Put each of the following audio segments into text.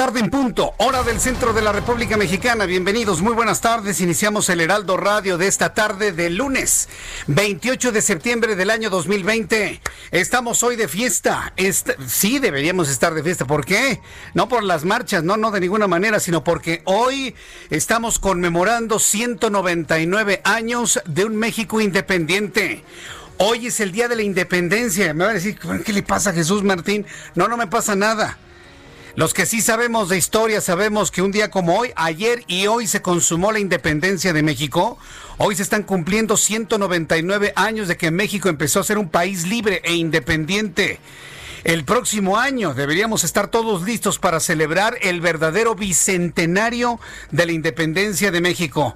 Tarde en punto, hora del centro de la República Mexicana. Bienvenidos, muy buenas tardes. Iniciamos el Heraldo Radio de esta tarde de lunes, 28 de septiembre del año 2020. Estamos hoy de fiesta. Est sí, deberíamos estar de fiesta. ¿Por qué? No por las marchas, no, no de ninguna manera, sino porque hoy estamos conmemorando 199 años de un México independiente. Hoy es el día de la independencia. Me van a decir, ¿qué le pasa a Jesús Martín? No, no me pasa nada. Los que sí sabemos de historia sabemos que un día como hoy, ayer y hoy se consumó la independencia de México. Hoy se están cumpliendo 199 años de que México empezó a ser un país libre e independiente. El próximo año deberíamos estar todos listos para celebrar el verdadero bicentenario de la independencia de México.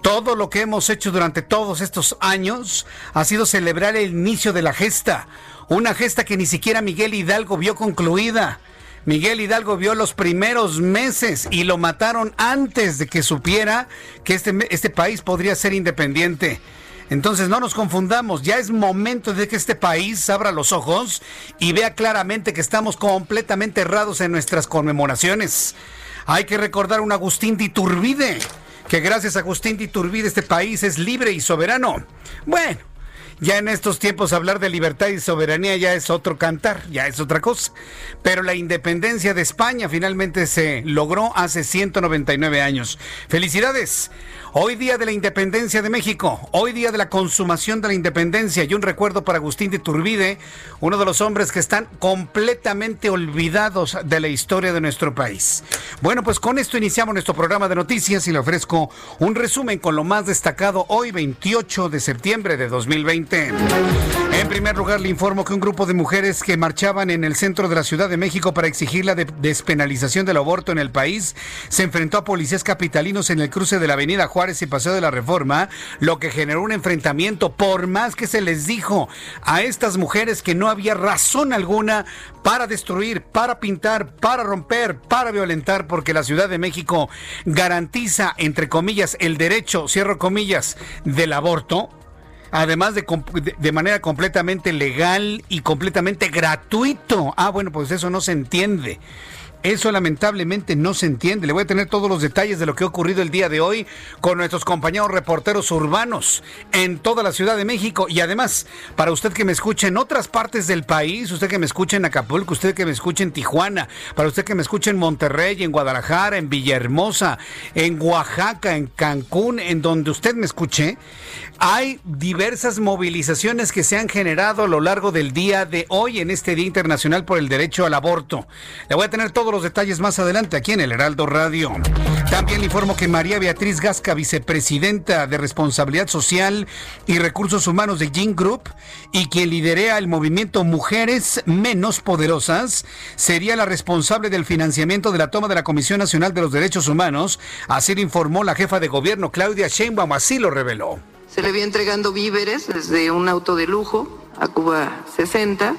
Todo lo que hemos hecho durante todos estos años ha sido celebrar el inicio de la gesta, una gesta que ni siquiera Miguel Hidalgo vio concluida. Miguel Hidalgo vio los primeros meses y lo mataron antes de que supiera que este, este país podría ser independiente. Entonces no nos confundamos, ya es momento de que este país abra los ojos y vea claramente que estamos completamente errados en nuestras conmemoraciones. Hay que recordar a un Agustín de Iturbide, que gracias a Agustín de Iturbide este país es libre y soberano. Bueno, ya en estos tiempos hablar de libertad y soberanía ya es otro cantar, ya es otra cosa. Pero la independencia de España finalmente se logró hace 199 años. Felicidades. Hoy día de la independencia de México, hoy día de la consumación de la independencia y un recuerdo para Agustín de Turbide, uno de los hombres que están completamente olvidados de la historia de nuestro país. Bueno, pues con esto iniciamos nuestro programa de noticias y le ofrezco un resumen con lo más destacado hoy 28 de septiembre de 2020. En primer lugar, le informo que un grupo de mujeres que marchaban en el centro de la Ciudad de México para exigir la de despenalización del aborto en el país se enfrentó a policías capitalinos en el cruce de la Avenida Juárez y Paseo de la Reforma, lo que generó un enfrentamiento, por más que se les dijo a estas mujeres que no había razón alguna para destruir, para pintar, para romper, para violentar, porque la Ciudad de México garantiza, entre comillas, el derecho, cierro comillas, del aborto además de, de, manera completamente legal y completamente gratuito. Ah, bueno, pues eso no se entiende. Eso lamentablemente no se entiende. Le voy a tener todos los detalles de lo que ha ocurrido el día de hoy con nuestros compañeros reporteros urbanos en toda la Ciudad de México. Y además, para usted que me escuche en otras partes del país, usted que me escuche en Acapulco, usted que me escuche en Tijuana, para usted que me escuche en Monterrey, en Guadalajara, en Villahermosa, en Oaxaca, en Cancún, en donde usted me escuche, hay diversas movilizaciones que se han generado a lo largo del día de hoy en este Día Internacional por el Derecho al Aborto. Le voy a tener todos los detalles más adelante aquí en el Heraldo Radio. También le informo que María Beatriz Gasca, vicepresidenta de Responsabilidad Social y Recursos Humanos de Gin Group y quien liderea el movimiento Mujeres Menos Poderosas, sería la responsable del financiamiento de la toma de la Comisión Nacional de los Derechos Humanos. Así lo informó la jefa de gobierno Claudia Sheinbaum, así lo reveló. Se le había entregando víveres desde un auto de lujo a Cuba 60.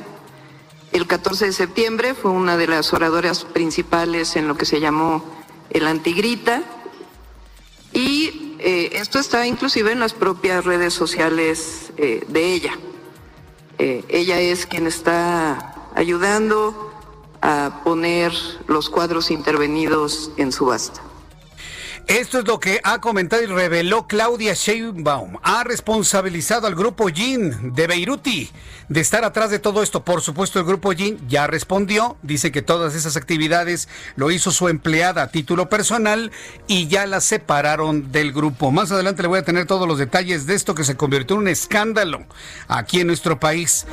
El 14 de septiembre fue una de las oradoras principales en lo que se llamó el antigrita. Y eh, esto está inclusive en las propias redes sociales eh, de ella. Eh, ella es quien está ayudando a poner los cuadros intervenidos en subasta. Esto es lo que ha comentado y reveló Claudia Sheinbaum. Ha responsabilizado al grupo Jin de Beiruti de estar atrás de todo esto. Por supuesto, el grupo Jin ya respondió. Dice que todas esas actividades lo hizo su empleada a título personal y ya la separaron del grupo. Más adelante le voy a tener todos los detalles de esto que se convirtió en un escándalo aquí en nuestro país.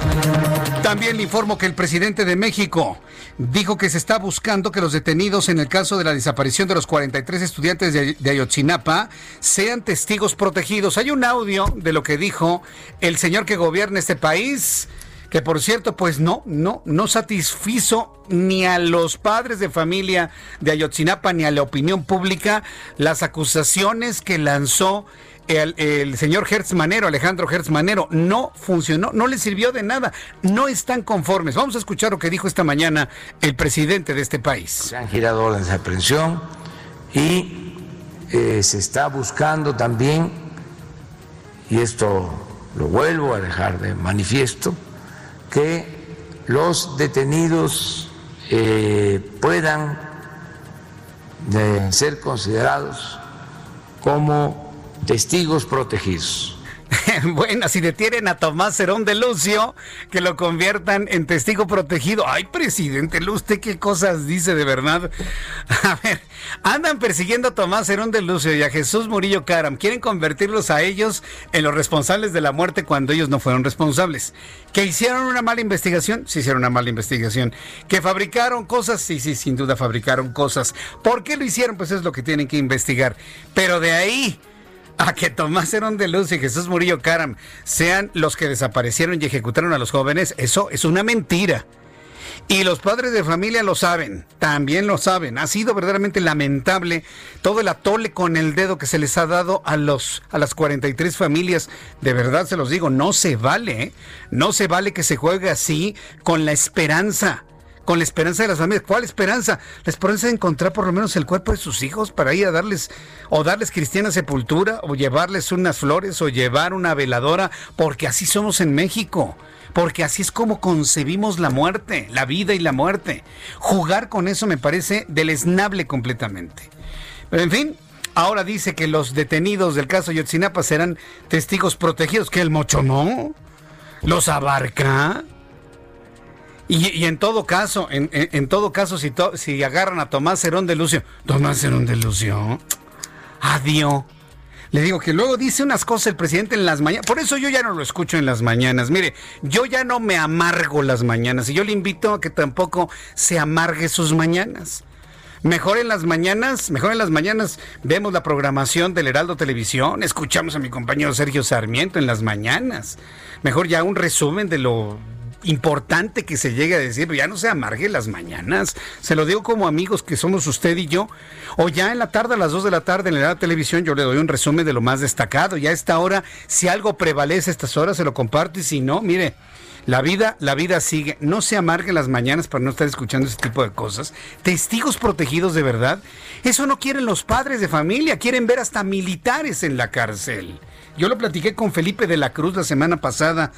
También le informo que el presidente de México dijo que se está buscando que los detenidos en el caso de la desaparición de los 43 estudiantes de de, Ayotzinapa sean testigos protegidos. Hay un audio de lo que dijo el señor que gobierna este país, que por cierto, pues no, no, no satisfizo ni a los padres de familia de Ayotzinapa ni a la opinión pública las acusaciones que lanzó el, señor Hertz Manero, Alejandro Hertz Manero, no funcionó, no le sirvió de nada, no están conformes. Vamos a escuchar lo que dijo esta mañana el presidente de este país. Se han girado órdenes de aprehensión y eh, se está buscando también, y esto lo vuelvo a dejar de manifiesto, que los detenidos eh, puedan eh, ser considerados como testigos protegidos. bueno, si detienen a Tomás Cerón de Lucio, que lo conviertan en testigo protegido. Ay, presidente, ¿usted qué cosas dice de verdad? A ver, andan persiguiendo a Tomás Cerón de Lucio y a Jesús Murillo Caram. Quieren convertirlos a ellos en los responsables de la muerte cuando ellos no fueron responsables. ¿Que hicieron una mala investigación? Sí, hicieron una mala investigación. ¿Que fabricaron cosas? Sí, sí, sin duda fabricaron cosas. ¿Por qué lo hicieron? Pues es lo que tienen que investigar. Pero de ahí a que Tomás Herón de Luz y Jesús Murillo Caram sean los que desaparecieron y ejecutaron a los jóvenes, eso es una mentira. Y los padres de familia lo saben, también lo saben. Ha sido verdaderamente lamentable todo el atole con el dedo que se les ha dado a los a las 43 familias. De verdad se los digo, no se vale, ¿eh? no se vale que se juegue así con la esperanza con la esperanza de las familias. ¿Cuál esperanza? La esperanza de encontrar por lo menos el cuerpo de sus hijos para ir a darles o darles cristiana sepultura o llevarles unas flores o llevar una veladora, porque así somos en México. Porque así es como concebimos la muerte, la vida y la muerte. Jugar con eso me parece deleznable completamente. Pero en fin, ahora dice que los detenidos del caso Yotzinapa serán testigos protegidos, que el mocho no los abarca. Y, en todo caso, en, todo caso, si, si agarran a Tomás Herón de Lucio, Tomás Herón de Lucio, adiós. Le digo que luego dice unas cosas el presidente en las mañanas. Por eso yo ya no lo escucho en las mañanas. Mire, yo ya no me amargo las mañanas. Y yo le invito a que tampoco se amargue sus mañanas. Mejor en las mañanas, mejor en las mañanas vemos la programación del Heraldo Televisión, escuchamos a mi compañero Sergio Sarmiento en las mañanas. Mejor ya un resumen de lo importante que se llegue a decir, ya no se amargue las mañanas. Se lo digo como amigos que somos usted y yo. O ya en la tarde, a las 2 de la tarde, en la televisión, yo le doy un resumen de lo más destacado. Ya a esta hora, si algo prevalece a estas horas, se lo comparto. Y si no, mire, la vida, la vida sigue. No se amargue las mañanas para no estar escuchando ese tipo de cosas. Testigos protegidos de verdad. Eso no quieren los padres de familia. Quieren ver hasta militares en la cárcel. Yo lo platiqué con Felipe de la Cruz la semana pasada.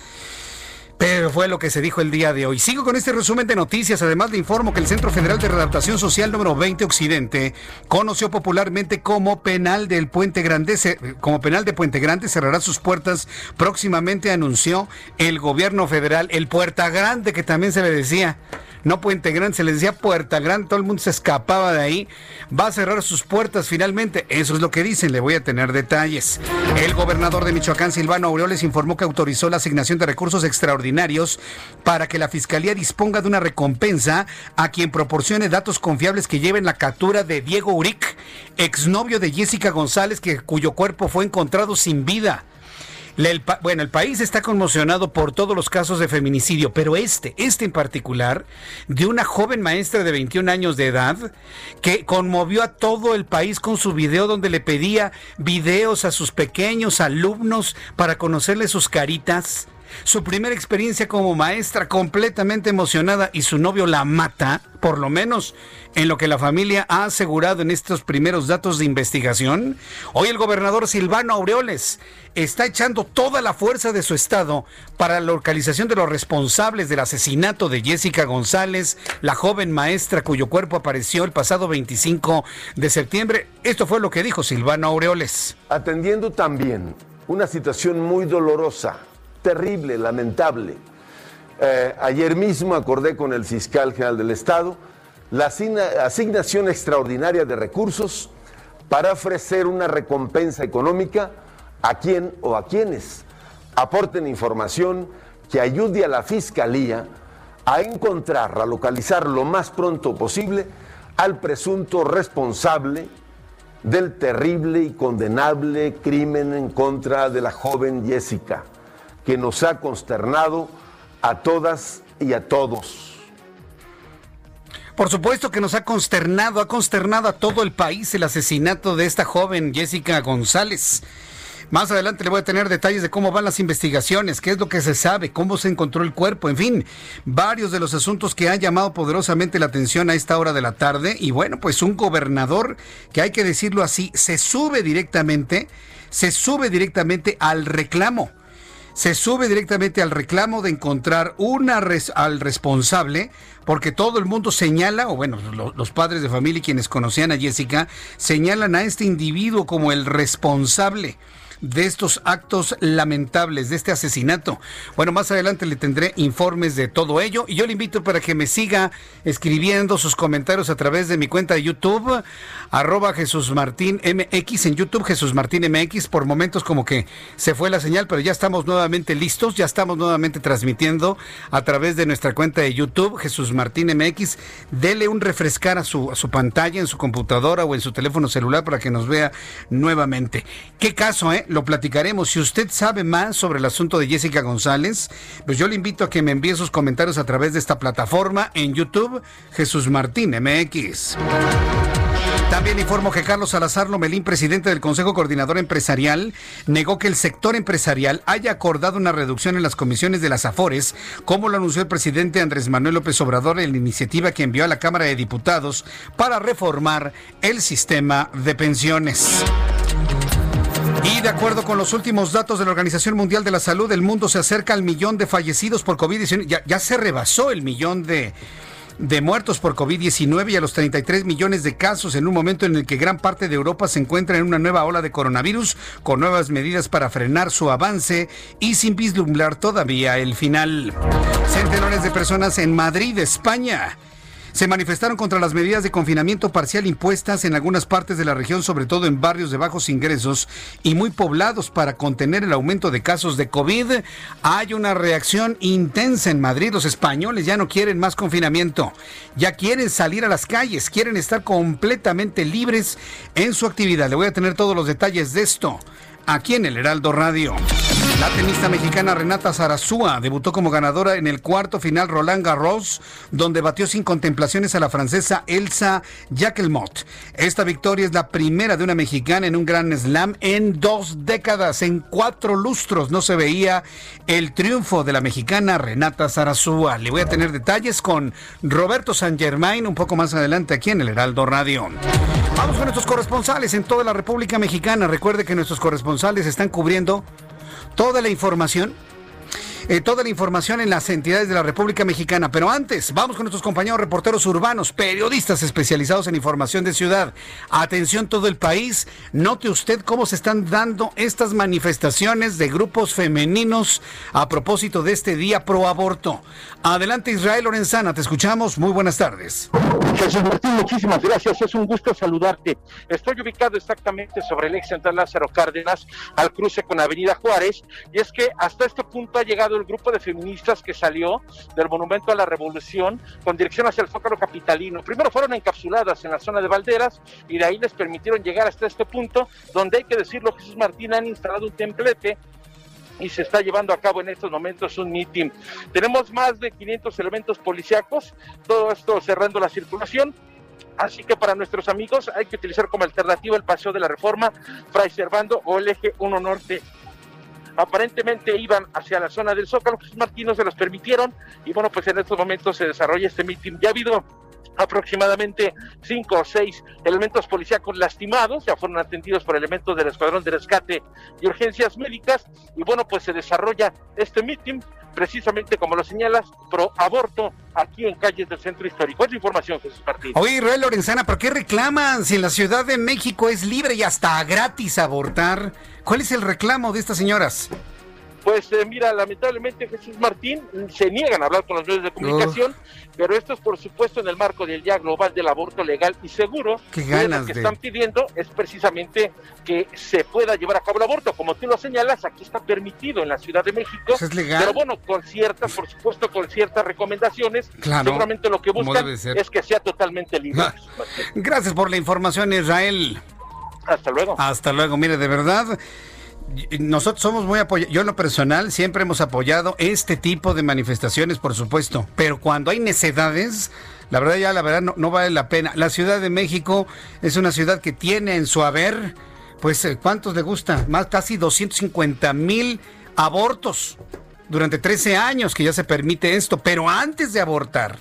Pero fue lo que se dijo el día de hoy. Sigo con este resumen de noticias. Además, le informo que el Centro Federal de Readaptación Social número 20 Occidente, conoció popularmente como Penal del Puente Grande, como Penal de Puente Grande, cerrará sus puertas próximamente, anunció el gobierno federal. El Puerta Grande, que también se le decía no Puente Grande, se les decía Puerta Grande, todo el mundo se escapaba de ahí. Va a cerrar sus puertas finalmente, eso es lo que dicen, le voy a tener detalles. El gobernador de Michoacán, Silvano Aureoles, informó que autorizó la asignación de recursos extraordinarios para que la Fiscalía disponga de una recompensa a quien proporcione datos confiables que lleven la captura de Diego Uric, exnovio de Jessica González, que, cuyo cuerpo fue encontrado sin vida bueno, el país está conmocionado por todos los casos de feminicidio, pero este, este en particular, de una joven maestra de 21 años de edad que conmovió a todo el país con su video donde le pedía videos a sus pequeños alumnos para conocerle sus caritas. Su primera experiencia como maestra completamente emocionada y su novio la mata, por lo menos en lo que la familia ha asegurado en estos primeros datos de investigación, hoy el gobernador Silvano Aureoles está echando toda la fuerza de su estado para la localización de los responsables del asesinato de Jessica González, la joven maestra cuyo cuerpo apareció el pasado 25 de septiembre. Esto fue lo que dijo Silvano Aureoles. Atendiendo también una situación muy dolorosa, terrible, lamentable. Eh, ayer mismo acordé con el fiscal general del Estado la asignación extraordinaria de recursos para ofrecer una recompensa económica a quien o a quienes aporten información que ayude a la Fiscalía a encontrar, a localizar lo más pronto posible al presunto responsable del terrible y condenable crimen en contra de la joven Jessica, que nos ha consternado a todas y a todos. Por supuesto que nos ha consternado, ha consternado a todo el país el asesinato de esta joven Jessica González. Más adelante le voy a tener detalles de cómo van las investigaciones, qué es lo que se sabe, cómo se encontró el cuerpo, en fin, varios de los asuntos que han llamado poderosamente la atención a esta hora de la tarde. Y bueno, pues un gobernador que hay que decirlo así, se sube directamente, se sube directamente al reclamo se sube directamente al reclamo de encontrar una al responsable, porque todo el mundo señala, o bueno, los padres de familia y quienes conocían a Jessica, señalan a este individuo como el responsable de estos actos lamentables, de este asesinato. Bueno, más adelante le tendré informes de todo ello y yo le invito para que me siga escribiendo sus comentarios a través de mi cuenta de YouTube, arroba Jesús Martín MX, en YouTube Jesús Martín MX, por momentos como que se fue la señal, pero ya estamos nuevamente listos, ya estamos nuevamente transmitiendo a través de nuestra cuenta de YouTube Jesús Martín MX. Dele un refrescar a su, a su pantalla en su computadora o en su teléfono celular para que nos vea nuevamente. ¿Qué caso, eh? Lo platicaremos. Si usted sabe más sobre el asunto de Jessica González, pues yo le invito a que me envíe sus comentarios a través de esta plataforma en YouTube, Jesús Martín MX. También informo que Carlos Salazar Lomelín, presidente del Consejo Coordinador Empresarial, negó que el sector empresarial haya acordado una reducción en las comisiones de las AFORES, como lo anunció el presidente Andrés Manuel López Obrador en la iniciativa que envió a la Cámara de Diputados para reformar el sistema de pensiones. Y de acuerdo con los últimos datos de la Organización Mundial de la Salud, el mundo se acerca al millón de fallecidos por COVID-19. Ya, se rebasó el millón de, de muertos por COVID-19 y a los 33 millones de casos en un momento en el que gran parte de Europa se encuentra en una nueva ola de coronavirus con nuevas medidas para frenar su avance y sin vislumbrar todavía el final. Centenares de personas en Madrid, España se manifestaron contra las medidas de confinamiento parcial impuestas en algunas partes de la región, sobre todo en barrios de bajos ingresos y muy poblados para contener el aumento de casos de COVID. Hay una reacción intensa en Madrid. Los españoles ya no quieren más confinamiento, ya quieren salir a las calles, quieren estar completamente libres en su actividad. Le voy a tener todos los detalles de esto aquí en el Heraldo Radio. La tenista mexicana Renata Zarazúa debutó como ganadora en el cuarto final Roland Garros, donde batió sin contemplaciones a la francesa Elsa Jacquelmot. Esta victoria es la primera de una mexicana en un gran slam en dos décadas, en cuatro lustros. No se veía el triunfo de la mexicana Renata Zarazúa. Le voy a tener detalles con Roberto San Germain un poco más adelante aquí en el Heraldo Radio. Vamos con nuestros corresponsales en toda la República Mexicana. Recuerde que nuestros corresponsales están cubriendo toda la información eh, toda la información en las entidades de la República Mexicana. Pero antes, vamos con nuestros compañeros reporteros urbanos, periodistas especializados en información de ciudad. Atención todo el país, note usted cómo se están dando estas manifestaciones de grupos femeninos a propósito de este día pro aborto. Adelante Israel Lorenzana, te escuchamos. Muy buenas tardes. Jesús Martín, muchísimas gracias. Es un gusto saludarte. Estoy ubicado exactamente sobre el ex central Lázaro Cárdenas, al cruce con Avenida Juárez, y es que hasta este punto ha llegado el grupo de feministas que salió del Monumento a la Revolución con dirección hacia el Zócalo Capitalino. Primero fueron encapsuladas en la zona de Valderas y de ahí les permitieron llegar hasta este punto, donde hay que decirlo, Jesús Martín han instalado un templete y se está llevando a cabo en estos momentos un meeting. Tenemos más de 500 elementos policíacos, todo esto cerrando la circulación. Así que para nuestros amigos hay que utilizar como alternativa el paseo de la Reforma, Fray Servando o el eje 1 Norte aparentemente iban hacia la zona del Zócalo, Jesús Martín no se los permitieron y bueno, pues en estos momentos se desarrolla este mitin. Ya ha habido aproximadamente cinco o seis elementos policíacos lastimados, ya fueron atendidos por elementos del Escuadrón de Rescate y Urgencias Médicas, y bueno, pues se desarrolla este mitin, precisamente como lo señalas, pro aborto aquí en calles del centro histórico. Es información, Jesús Martín. Oye, Israel Lorenzana, ¿por qué reclaman si en la Ciudad de México es libre y hasta gratis abortar? ¿Cuál es el reclamo de estas señoras? Pues eh, mira, lamentablemente Jesús Martín se niegan a hablar con los medios de comunicación, pero esto es por supuesto en el marco del Día Global del Aborto Legal y Seguro. Qué ganas lo que de- están pidiendo es precisamente que se pueda llevar a cabo el aborto. Como tú lo señalas, aquí está permitido en la Ciudad de México, Pues es legal. pero bueno, con ciertas, por supuesto, con ciertas recomendaciones. Claro, Seguramente lo que buscan es que sea totalmente libre. Ah. Gracias por la información, Israel. Hasta luego. Hasta luego. Mire, de verdad, nosotros somos muy apoyados. Yo en lo personal siempre hemos apoyado este tipo de manifestaciones, por supuesto. Pero cuando hay necedades, la verdad ya, la verdad no, no vale la pena. La Ciudad de México es una ciudad que tiene en su haber, pues, eh, ¿cuántos le gusta? Más casi 250 mil abortos durante 13 años que ya se permite esto. Pero antes de abortar,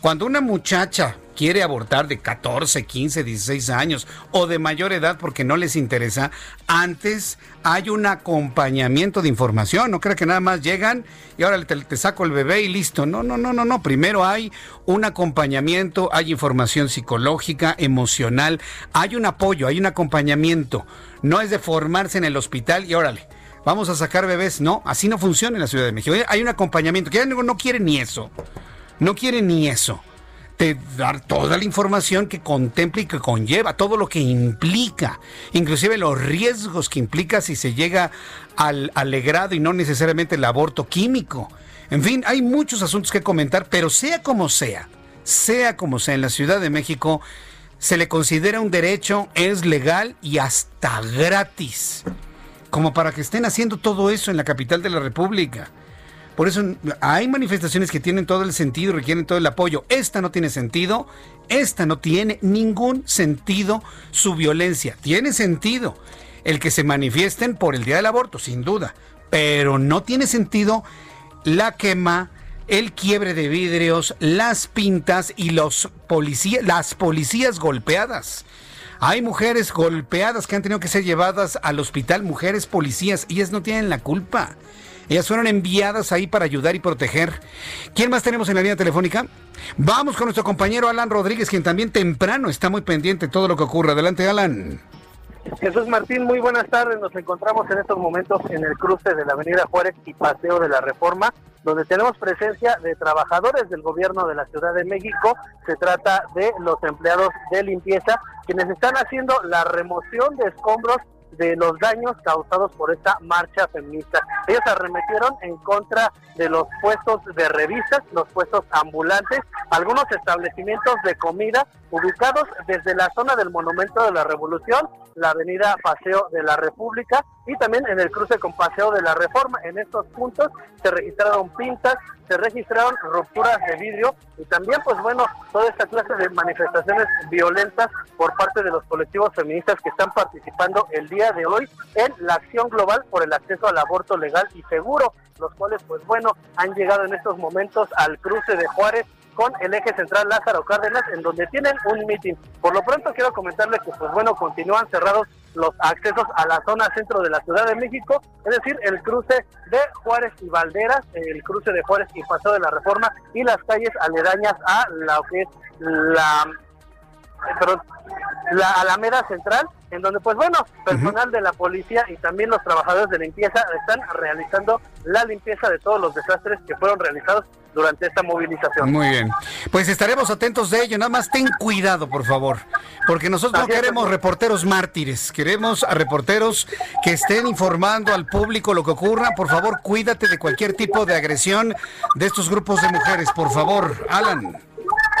cuando una muchacha quiere abortar de 14, 15, 16 años o de mayor edad porque no les interesa, antes hay un acompañamiento de información. No creo que nada más llegan y ahora te, saco el bebé y listo. No, no, no, no, no. Primero hay un acompañamiento, hay información psicológica, emocional, hay un apoyo, hay un acompañamiento. No es de formarse en el hospital y órale. Vamos a sacar bebés. No, así no funciona en la Ciudad de México. Hay un acompañamiento que ya no, no quiere ni eso. No quiere ni eso. Te dar toda la información que contempla y que conlleva, todo lo que implica, inclusive los riesgos que implica si se llega al alegrado y no necesariamente el aborto químico. En fin, hay muchos asuntos que comentar, pero sea como sea, sea como sea, en la Ciudad de México se le considera un derecho, es legal y hasta gratis, como para que estén haciendo todo eso en la capital de la República. Por eso hay manifestaciones que tienen todo el sentido y requieren todo el apoyo. Esta no tiene sentido. Esta no tiene ningún sentido su violencia. Tiene sentido el que se manifiesten por el día del aborto, sin duda. Pero no tiene sentido la quema, el quiebre de vidrios, las pintas y los policías, las policías golpeadas. Hay mujeres golpeadas que han tenido que ser llevadas al hospital, mujeres policías, y ellas no tienen la culpa. Ellas fueron enviadas ahí para ayudar y proteger. ¿Quién más tenemos en la línea telefónica? Vamos con nuestro compañero Alan Rodríguez, quien también temprano está muy pendiente de todo lo que ocurre. Adelante, Alan. Jesús Martín, muy buenas tardes. Nos encontramos en estos momentos en el cruce de la Avenida Juárez y Paseo de la Reforma, donde tenemos presencia de trabajadores del gobierno de la Ciudad de México. Se trata de los empleados de limpieza, quienes están haciendo la remoción de escombros de los daños causados por esta marcha feminista. Ellos arremetieron en contra de los puestos de revistas, los puestos ambulantes, algunos establecimientos de comida ubicados desde la zona del Monumento de la Revolución, la avenida Paseo de la República y también en el cruce con Paseo de la Reforma. En estos puntos se registraron pintas, se registraron rupturas de vidrio y también, pues bueno, toda esta clase de manifestaciones violentas por parte de los colectivos feministas que están participando el día de hoy en la acción global por el acceso al aborto legal y seguro, los cuales, pues bueno, han llegado en estos momentos al cruce de Juárez con el eje central Lázaro Cárdenas, en donde tienen un mitin. Por lo pronto quiero comentarles que, pues bueno, continúan cerrados los accesos a la zona centro de la Ciudad de México, es decir, el cruce de Juárez y Valderas, el cruce de Juárez y Paseo de la Reforma y las calles aledañas a la perdón, la Alameda Central, en donde pues bueno, personal de la policía y también los trabajadores de limpieza están realizando la limpieza de todos los desastres que fueron realizados durante esta movilización. Muy bien. Pues estaremos atentos de ello. Nada más ten cuidado, por favor. Porque nosotros no Así queremos reporteros mártires. Queremos a reporteros que estén informando al público lo que ocurra. Por favor, cuídate de cualquier tipo de agresión de estos grupos de mujeres. Por favor, Alan.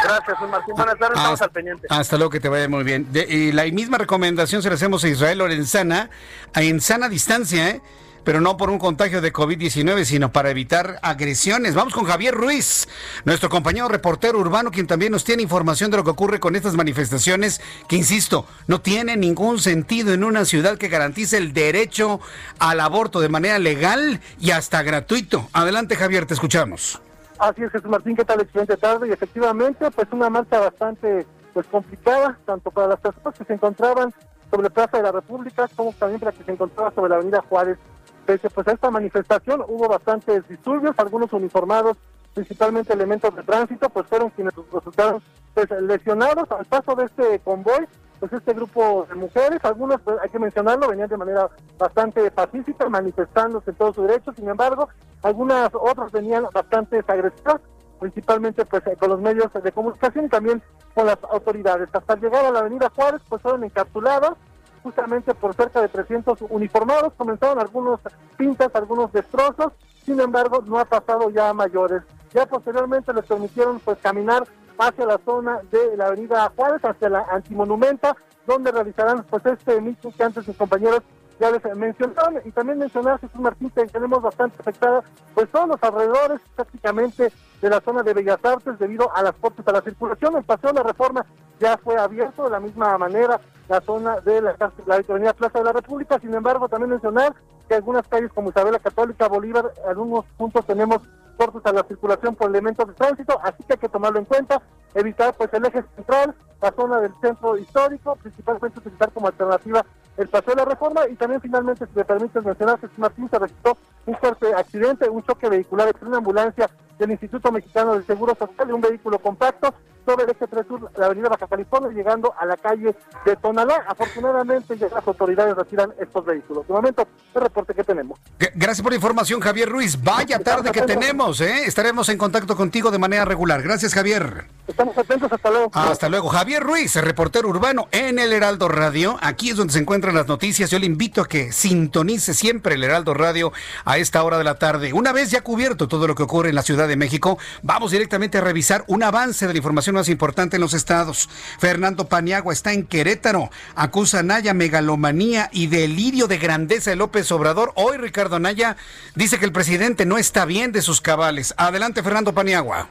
Gracias, Martín. Buenas tardes, estamos al pendiente. Hasta luego, que te vaya muy bien. De- y la misma recomendación se la hacemos a Israel Lorenzana, a en sana distancia, ¿eh? pero no por un contagio de COVID-19, sino para evitar agresiones. Vamos con Javier Ruiz, nuestro compañero reportero urbano, quien también nos tiene información de lo que ocurre con estas manifestaciones, que insisto, no tiene ningún sentido en una ciudad que garantice el derecho al aborto de manera legal y hasta gratuito. Adelante, Javier, te escuchamos. Así es, Jesús Martín, ¿qué tal? Excelente tarde. Y efectivamente, pues una marcha bastante pues complicada, tanto para las personas que se encontraban sobre Plaza de la República, como también para que se encontraban sobre la Avenida Juárez Pese pues a esta manifestación hubo bastantes disturbios, algunos uniformados, principalmente elementos de tránsito, pues fueron quienes resultaron pues, lesionados al paso de este convoy, pues este grupo de mujeres, algunas, pues, hay que mencionarlo, venían de manera bastante pacífica, manifestándose en todos sus derechos, sin embargo, algunas otras venían bastante agresivas, principalmente pues con los medios de comunicación y también con las autoridades. Hasta llegar a la avenida Juárez, pues fueron encapsuladas, justamente por cerca de 300 uniformados. Comenzaron algunos pintas, algunos destrozos, sin embargo no ha pasado ya a mayores. Ya posteriormente les permitieron pues caminar hacia la zona de la avenida Juárez, hacia la antimonumenta, donde realizarán pues este mito que antes sus compañeros ya les mencionaron y también mencionar Jesús Martín que tenemos bastante afectada pues todos los alrededores prácticamente de la zona de Bellas Artes debido a las cortes a la circulación. El paseo de la reforma ya fue abierto de la misma manera la zona de la, la avenida Plaza de la República. Sin embargo, también mencionar que algunas calles como Isabela Católica, Bolívar, algunos puntos tenemos cortes a la circulación por elementos de tránsito, así que hay que tomarlo en cuenta, evitar pues el eje central, la zona del centro histórico, principalmente utilizar como alternativa el paseo de la reforma y también finalmente, si me permites mencionar, que Martín se registró un fuerte accidente, un choque vehicular entre una ambulancia del Instituto Mexicano del Seguro Social y un vehículo compacto sobre el eje 3 sur, la avenida Baja California, llegando a la calle de Tonalá. Afortunadamente ya las autoridades retiran estos vehículos. De momento, el reporte que tenemos. Gracias por la información, Javier Ruiz. Vaya tarde que tenemos, ¿eh? Estaremos en contacto contigo de manera regular. Gracias, Javier. Estamos atentos, hasta luego. Hasta luego. Javier Ruiz, reportero urbano en el Heraldo Radio. Aquí es donde se encuentran las noticias. Yo le invito a que sintonice siempre el Heraldo Radio a esta hora de la tarde. Una vez ya cubierto todo lo que ocurre en la Ciudad de México, vamos directamente a revisar un avance de la información más importante en los estados. Fernando Paniagua está en Querétaro. Acusa a Naya megalomanía y delirio de grandeza de López Obrador. Hoy Ricardo Naya dice que el presidente no está bien de sus cabales. Adelante, Fernando Paniagua.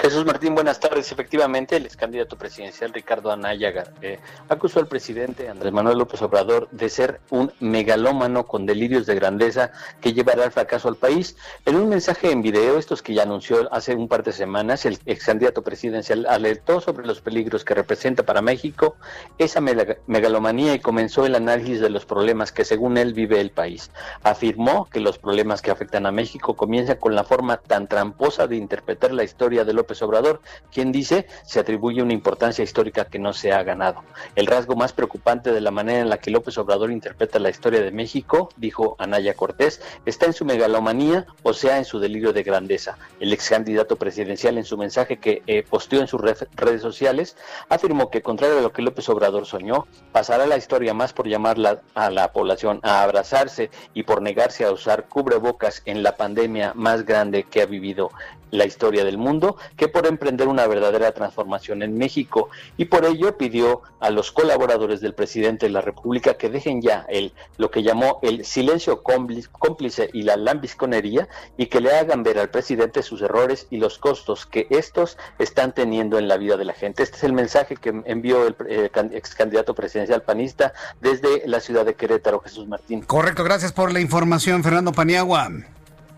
Jesús Martín, buenas tardes. Efectivamente, el ex candidato presidencial Ricardo Anaya eh, acusó al presidente Andrés Manuel López Obrador de ser un megalómano con delirios de grandeza que llevará al fracaso al país. En un mensaje en video, estos que ya anunció hace un par de semanas, el ex candidato presidencial alertó sobre los peligros que representa para México esa megalomanía y comenzó el análisis de los problemas que según él vive el país. Afirmó que los problemas que afectan a México comienzan con la forma tan tramposa de interpretar la historia de López Obrador, quien dice se atribuye una importancia histórica que no se ha ganado. El rasgo más preocupante de la manera en la que López Obrador interpreta la historia de México, dijo Anaya Cortés, está en su megalomanía o sea en su delirio de grandeza. El ex candidato presidencial en su mensaje que eh, posteó en sus redes sociales afirmó que contrario a lo que López Obrador soñó, pasará la historia más por llamar a la población a abrazarse y por negarse a usar cubrebocas en la pandemia más grande que ha vivido la historia del mundo que por emprender una verdadera transformación en México y por ello pidió a los colaboradores del presidente de la República que dejen ya el lo que llamó el silencio cómplice y la lambisconería y que le hagan ver al presidente sus errores y los costos que estos están teniendo en la vida de la gente. Este es el mensaje que envió el eh, ex candidato presidencial panista desde la ciudad de Querétaro, Jesús Martín. Correcto, gracias por la información, Fernando Paniagua.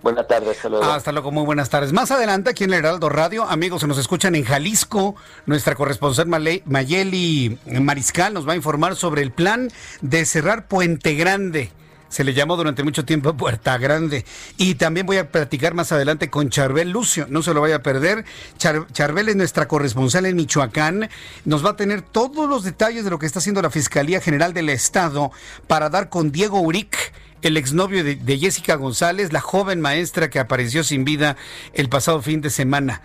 Buenas tardes, luego. Hasta luego, muy buenas tardes. Más adelante, aquí en el Heraldo Radio, amigos, se nos escuchan en Jalisco. Nuestra corresponsal Mayeli Mariscal nos va a informar sobre el plan de cerrar Puente Grande. Se le llamó durante mucho tiempo Puerta Grande. Y también voy a platicar más adelante con Charbel Lucio. No se lo vaya a perder. Charbel es nuestra corresponsal en Michoacán. Nos va a tener todos los detalles de lo que está haciendo la Fiscalía General del Estado para dar con Diego Uric el exnovio de, de Jessica González, la joven maestra que apareció sin vida el pasado fin de semana.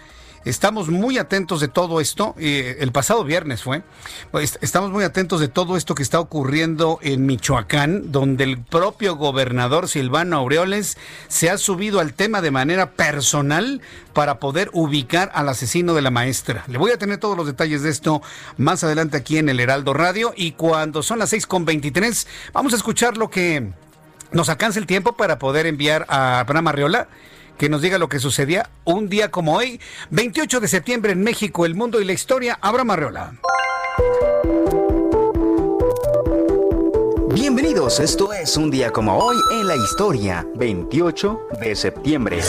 Estamos muy atentos de todo esto. Eh, el pasado viernes fue. Pues, estamos muy atentos de todo esto que está ocurriendo en Michoacán, donde el propio gobernador Silvano Aureoles se ha subido al tema de manera personal para poder ubicar al asesino de la maestra. Le voy a tener todos los detalles de esto más adelante aquí en el Heraldo Radio. Y cuando son las 6.23, vamos a escuchar lo que nos alcanza el tiempo para poder enviar a Abraham Arreola que nos diga lo que sucedía un día como hoy, 28 de septiembre en México, el mundo y la historia. Abraham Arreola. Bienvenidos, esto es un día como hoy en la historia, 28 de septiembre.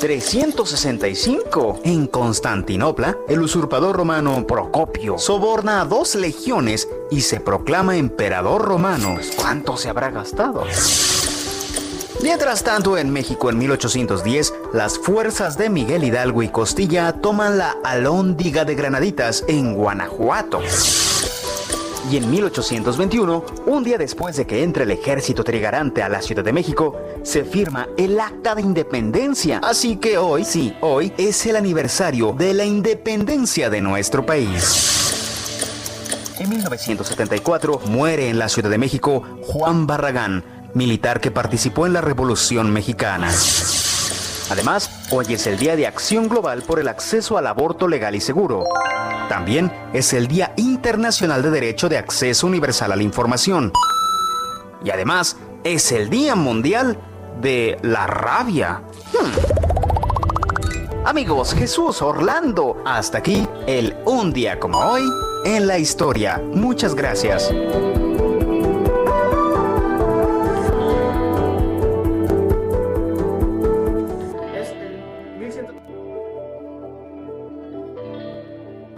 365. En Constantinopla, el usurpador romano Procopio soborna a dos legiones y se proclama emperador romano. ¿Cuánto se habrá gastado? Mientras tanto, en México en 1810, las fuerzas de Miguel Hidalgo y Costilla toman la Alhóndiga de Granaditas en Guanajuato. Y en 1821, un día después de que entre el ejército trigarante a la Ciudad de México, se firma el Acta de Independencia. Así que hoy, sí, hoy es el aniversario de la independencia de nuestro país. En 1974 muere en la Ciudad de México Juan Barragán, militar que participó en la Revolución Mexicana. Además, hoy es el Día de Acción Global por el Acceso al Aborto Legal y Seguro. También es el Día Internacional de Derecho de Acceso Universal a la Información. Y además, es el Día Mundial de la Rabia. Hmm. Amigos, Jesús, Orlando, hasta aquí el Un Día como hoy en la historia. Muchas gracias.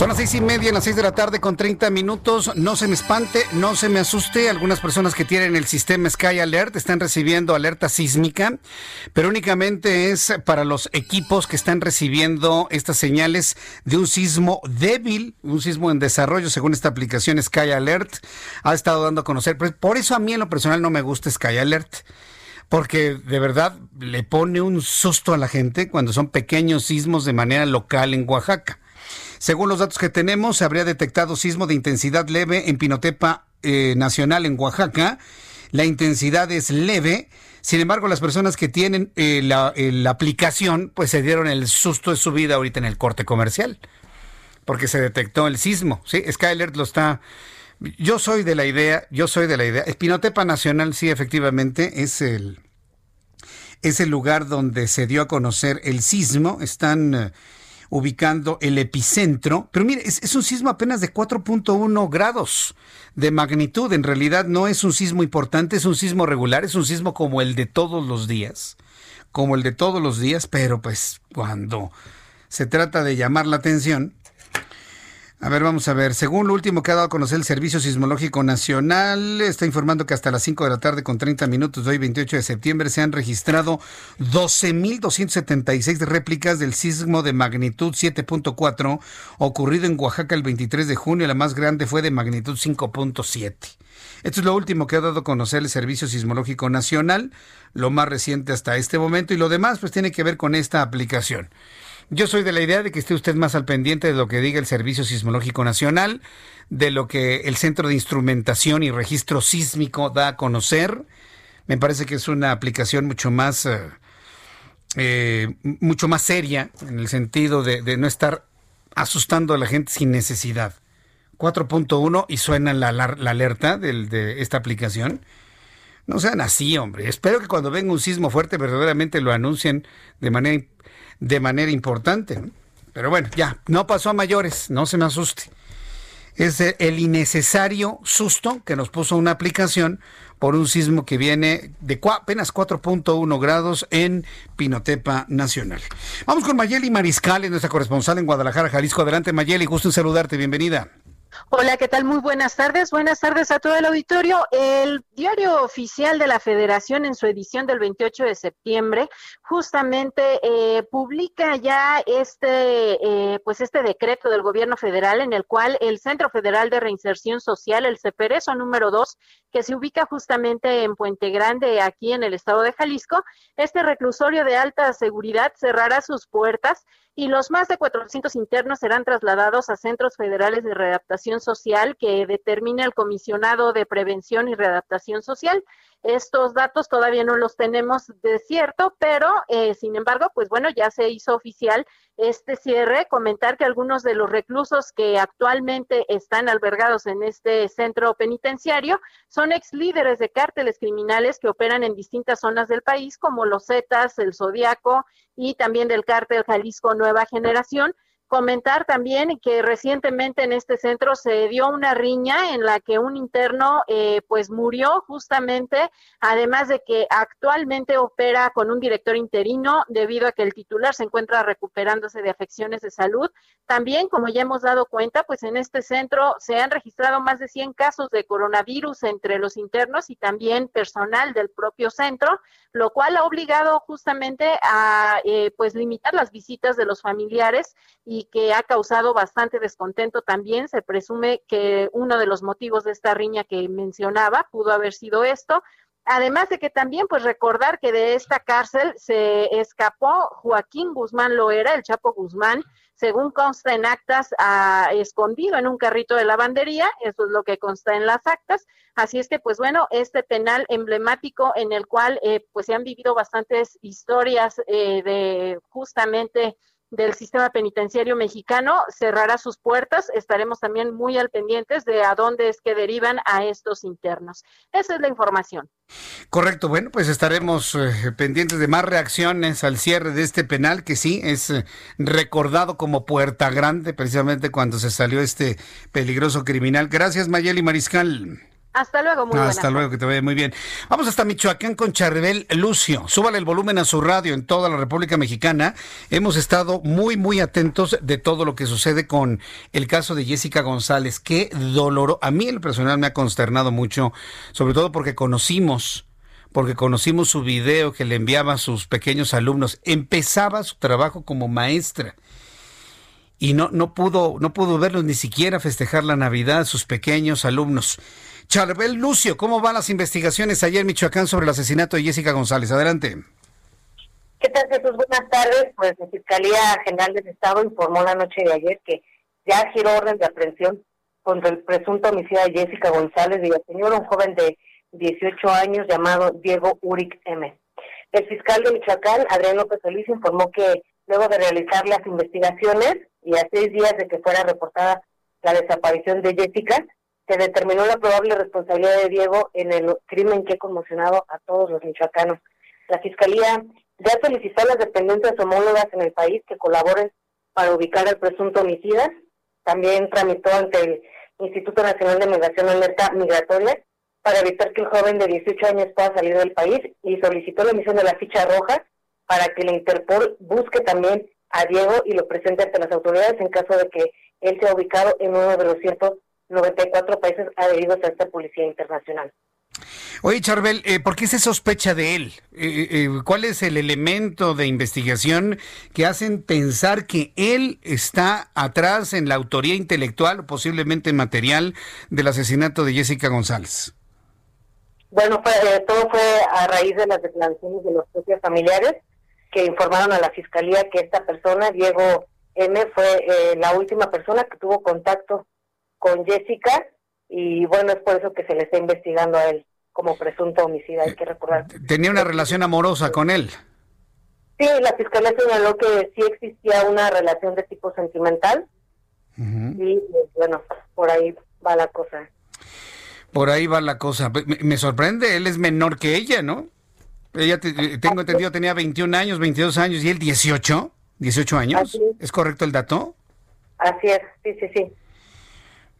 Son las seis y media, las seis de la tarde con 30 minutos. No se me espante, no se me asuste. Algunas personas que tienen el sistema Sky Alert están recibiendo alerta sísmica, pero únicamente es para los equipos que están recibiendo estas señales de un sismo débil, un sismo en desarrollo, según esta aplicación Sky Alert. Ha estado dando a conocer. Por eso a mí en lo personal no me gusta Sky Alert porque de verdad le pone un susto a la gente cuando son pequeños sismos de manera local en Oaxaca. Según los datos que tenemos, se habría detectado sismo de intensidad leve en Pinotepa eh, Nacional en Oaxaca. La intensidad es leve. Sin embargo, las personas que tienen eh, la, eh, la aplicación, pues se dieron el susto de su vida ahorita en el corte comercial, porque se detectó el sismo. Sí, Skyler lo está. Yo soy de la idea, yo soy de la idea. Pinotepa Nacional, sí, efectivamente, es el es el lugar donde se dio a conocer el sismo. Están ubicando el epicentro. Pero mire, es, un sismo apenas de 4.1 grados de magnitud. En realidad no es un sismo importante, es un sismo regular, es un sismo como el de todos los días. Como el de todos los días, pero pues cuando se trata de llamar la atención, a ver, vamos a ver. Según lo último que ha dado a conocer el Servicio Sismológico Nacional, está informando que hasta las 5 de la tarde con 30 minutos de hoy, 28 de septiembre, se han registrado 12.276 réplicas del sismo de magnitud 7.4 ocurrido en Oaxaca el 23 de junio. La más grande fue de magnitud 5.7. Esto es lo último que ha dado a conocer el Servicio Sismológico Nacional, lo más reciente hasta este momento, y lo demás pues tiene que ver con esta aplicación. Yo soy de la idea de que esté usted más al pendiente de lo que diga el Servicio Sismológico Nacional, de lo que el Centro de Instrumentación y Registro Sísmico da a conocer. Me parece que es una aplicación mucho más, eh, eh, mucho más seria en el sentido de, no estar asustando a la gente sin necesidad. 4.1 y suena la, alerta de esta aplicación. No sean así, hombre. Espero que cuando venga un sismo fuerte verdaderamente lo anuncien de manera de manera importante. Pero bueno, ya, no pasó a mayores, no se me asuste. Es el innecesario susto que nos puso una aplicación por un sismo que viene de apenas 4.1 grados en Pinotepa Nacional. Vamos con Mayeli Mariscal, nuestra corresponsal en Guadalajara, Jalisco. Adelante, Mayeli, gusto en saludarte, bienvenida. Hola, ¿qué tal? Muy buenas tardes. Buenas tardes a todo el auditorio. El diario oficial de la Federación en su edición del 28 de septiembre justamente eh, publica ya este, eh, pues este decreto del gobierno federal en el cual el Centro Federal de Reinserción Social, el CEPERESO número 2, que se ubica justamente en Puente Grande, aquí en el estado de Jalisco, este reclusorio de alta seguridad cerrará sus puertas y los más de 400 internos serán trasladados a centros federales de readaptación social que determina el comisionado de prevención y readaptación social. Estos datos todavía no los tenemos de cierto, pero eh, sin embargo, pues bueno, ya se hizo oficial este cierre. Comentar que algunos de los reclusos que actualmente están albergados en este centro penitenciario son ex líderes de cárteles criminales que operan en distintas zonas del país, como los Zetas, el Zodiaco y también del cártel Jalisco Nueva Generación Comentar también que recientemente en este centro se dio una riña en la que un interno eh, pues murió justamente, además de que actualmente opera con un director interino debido a que el titular se encuentra recuperándose de afecciones de salud. También, como ya hemos dado cuenta, pues en este centro se han registrado más de 100 casos de coronavirus entre los internos y también personal del propio centro, lo cual ha obligado justamente a eh, pues limitar las visitas de los familiares y y que ha causado bastante descontento también. Se presume que uno de los motivos de esta riña que mencionaba pudo haber sido esto. Además de que también, pues recordar que de esta cárcel se escapó Joaquín Guzmán Loera, el Chapo Guzmán, según consta en actas, ha escondido en un carrito de lavandería, eso es lo que consta en las actas. Así es que, pues bueno, este penal emblemático en el cual eh, pues se han vivido bastantes historias eh, de justamente del sistema penitenciario mexicano cerrará sus puertas. Estaremos también muy al pendientes de a dónde es que derivan a estos internos. Esa es la información. Correcto, bueno, pues estaremos eh, pendientes de más reacciones al cierre de este penal que sí es eh, recordado como Puerta Grande precisamente cuando se salió este peligroso criminal. Gracias Mayeli Mariscal. Hasta luego, muy Hasta luego, que te vaya muy bien. Vamos hasta Michoacán con Charbel Lucio. Súbale el volumen a su radio en toda la República Mexicana. Hemos estado muy, muy atentos de todo lo que sucede con el caso de Jessica González. Qué dolor. A mí el personal me ha consternado mucho, sobre todo porque conocimos porque conocimos su video que le enviaba a sus pequeños alumnos. Empezaba su trabajo como maestra y no, no pudo, no pudo verlos ni siquiera festejar la Navidad a sus pequeños alumnos. Charbel Lucio, ¿cómo van las investigaciones ayer en Michoacán sobre el asesinato de Jessica González? Adelante. ¿Qué tal, Jesús? Buenas tardes. Pues la Fiscalía General del Estado informó la noche de ayer que ya giró orden de aprehensión contra el presunto homicida de Jessica González Villaseñor, un joven de 18 años llamado Diego Uric M. El fiscal de Michoacán, Adrián López Solís, informó que luego de realizar las investigaciones y a seis días de que fuera reportada la desaparición de Jessica, se determinó la probable responsabilidad de Diego en el crimen que ha conmocionado a todos los michoacanos. La Fiscalía ya solicitó a las dependencias homólogas en el país que colaboren para ubicar al presunto homicida. También tramitó ante el Instituto Nacional de Migración Alerta Migratoria para evitar que el joven de 18 años pueda salir del país y solicitó la emisión de la ficha roja para que la Interpol busque también a Diego y lo presente ante las autoridades en caso de que él sea ubicado en uno de los cientos 94 países adheridos a esta policía internacional. Oye, Charbel, eh, ¿por qué se sospecha de él? Eh, eh, ¿Cuál es el elemento de investigación que hacen pensar que él está atrás en la autoría intelectual posiblemente material del asesinato de Jessica González? Bueno, todo fue a raíz de las declaraciones de los propios familiares que informaron a la fiscalía que esta persona, Diego M., fue la última persona que tuvo contacto con Jessica y bueno, es por eso que se le está investigando a él como presunto homicida, hay que recordar. ¿Tenía una relación amorosa con él? Sí, la fiscalía señaló que sí existía una relación de tipo sentimental y bueno, por ahí va la cosa. Por ahí va la cosa. Me, sorprende, él es menor que ella, ¿no? Ella, eh, tengo entendido, tenía 21 años, 22 años y él 18, 18 años. ¿Es correcto el dato? Así es, sí, sí, sí.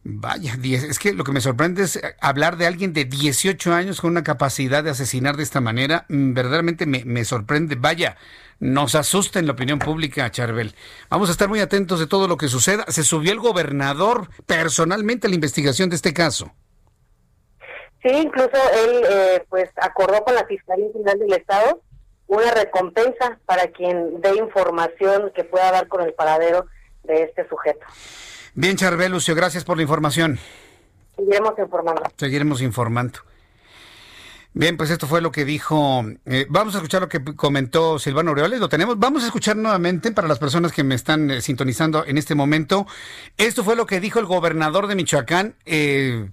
Vaya, es que lo que me sorprende es hablar de alguien de 18 años con una capacidad de asesinar de esta manera. Mm, verdaderamente me, me sorprende. Vaya, nos asusta en la opinión pública, Charbel. Vamos a estar muy atentos de todo lo que suceda. Se subió el gobernador personalmente a la investigación de este caso. Sí, incluso él eh, pues acordó con la Fiscalía General del Estado una recompensa para quien dé información que pueda dar con el paradero de este sujeto. Bien, Charbel, Lucio, gracias por la información. Seguiremos informando. Seguiremos informando. Bien, pues esto fue lo que dijo. Eh, vamos a escuchar lo que comentó Silvano Aureoles. Lo tenemos. Vamos a escuchar nuevamente para las personas que me están eh, sintonizando en este momento. Esto fue lo que dijo el gobernador de Michoacán, eh,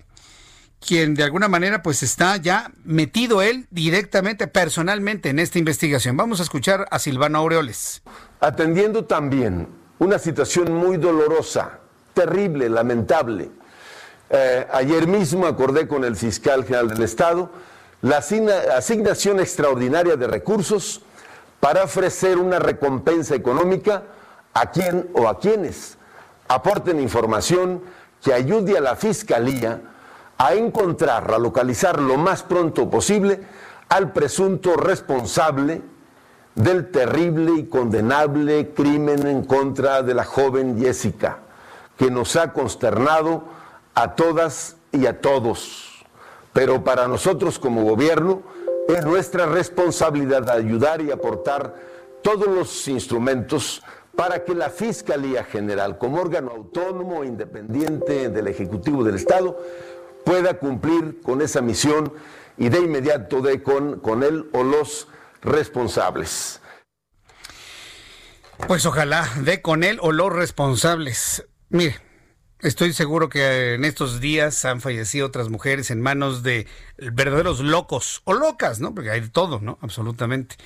quien de alguna manera pues está ya metido él directamente, personalmente en esta investigación. Vamos a escuchar a Silvano Aureoles. Atendiendo también una situación muy dolorosa, terrible, lamentable. ayer mismo acordé con el fiscal general del Estado la asignación extraordinaria de recursos para ofrecer una recompensa económica a quien o a quienes aporten información que ayude a la Fiscalía a encontrar, a localizar lo más pronto posible al presunto responsable del terrible y condenable crimen en contra de la joven Jessica, que nos ha consternado a todas y a todos pero para nosotros como gobierno es nuestra responsabilidad ayudar y aportar todos los instrumentos para que la Fiscalía General, como órgano autónomo e independiente del Ejecutivo del Estado, pueda cumplir con esa misión y de inmediato dé con, con él o los responsables. Pues ojalá dé con él o los responsables. Mire, Estoy seguro que en estos días han fallecido otras mujeres en manos de verdaderos locos o locas, ¿no? Porque hay de todo, ¿no? Absolutamente.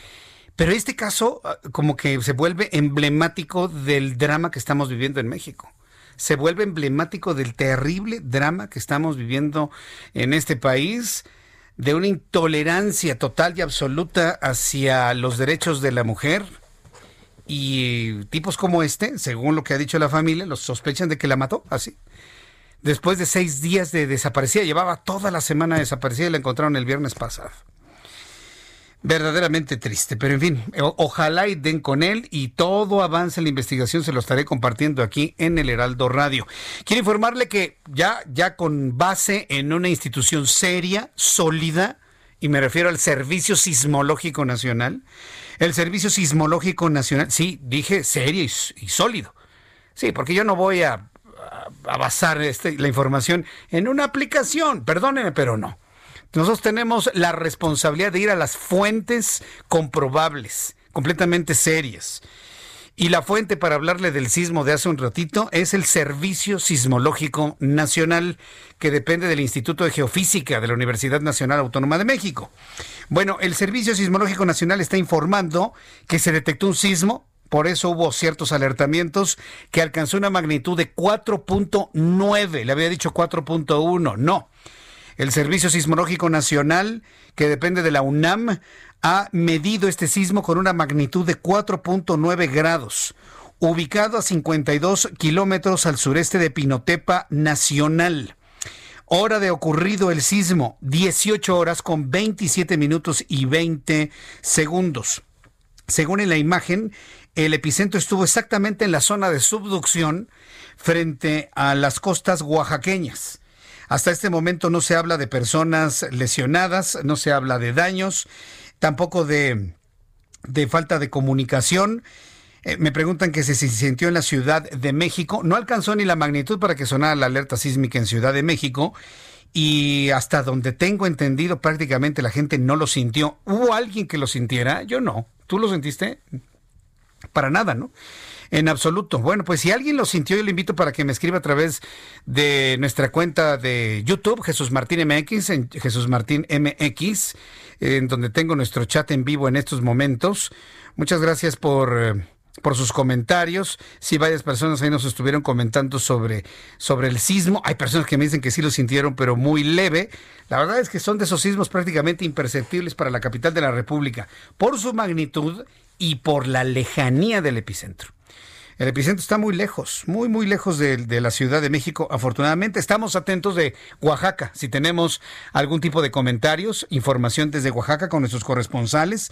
Pero este caso ah, como que se vuelve emblemático del drama que estamos viviendo en México. Se vuelve emblemático del terrible drama que estamos viviendo en este país, de una intolerancia total y absoluta hacia los derechos de la mujer, y tipos como este, según lo que ha dicho la familia, los sospechan de que la mató, así. Después de seis días de desaparecida, llevaba toda la semana desaparecida y la encontraron el viernes pasado. Verdaderamente triste, pero en fin, ojalá y den con él y todo avance en la investigación se lo estaré compartiendo aquí en el Heraldo Radio. Quiero informarle que ya, ya con base en una institución seria, sólida, y me refiero al Servicio Sismológico Nacional, el Servicio Sismológico Nacional, sí, dije serio y, sólido. Sí, porque yo no voy a, basar este, la información en una aplicación, perdónenme, pero no. Nosotros tenemos la responsabilidad de ir a las fuentes comprobables, completamente serias. Y la fuente para hablarle del sismo de hace un ratito es el Servicio Sismológico Nacional, que depende del Instituto de Geofísica de la Universidad Nacional Autónoma de México. Bueno, el Servicio Sismológico Nacional está informando que se detectó un sismo, por eso hubo ciertos alertamientos, que alcanzó una magnitud de 4.9, le había dicho 4.1, no. El Servicio Sismológico Nacional, que depende de la UNAM, ha medido este sismo con una magnitud de 4.9 grados, ubicado a 52 kilómetros al sureste de Pinotepa Nacional. Hora de ocurrido el sismo, 18 horas con 27 minutos y 20 segundos. Según en la imagen, el epicentro estuvo exactamente en la zona de subducción frente a las costas oaxaqueñas. Hasta este momento no se habla de personas lesionadas, no se habla de daños tampoco de, falta de comunicación. Eh, me preguntan que si se sintió en la Ciudad de México. No alcanzó ni la magnitud para que sonara la alerta sísmica en Ciudad de México. Y hasta donde tengo entendido, prácticamente la gente no lo sintió. ¿Hubo alguien que lo sintiera? Yo no. ¿Tú lo sentiste? Para nada, ¿no? En absoluto. Bueno, pues si alguien lo sintió, yo le invito para que me escriba a través de nuestra cuenta de YouTube, Jesús Martín MX, en Jesús Martín MX, en donde tengo nuestro chat en vivo en estos momentos. Muchas gracias por eh, por sus comentarios. Si varias personas ahí nos estuvieron comentando sobre, sobre el sismo. Hay personas que me dicen que sí lo sintieron, pero muy leve. La verdad es que son de esos sismos prácticamente imperceptibles para la capital de la República, por su magnitud y por la lejanía del epicentro. El epicentro está muy lejos, muy, muy lejos de, la Ciudad de México. Afortunadamente, estamos atentos de Oaxaca. Si tenemos algún tipo de comentarios, información desde Oaxaca con nuestros corresponsales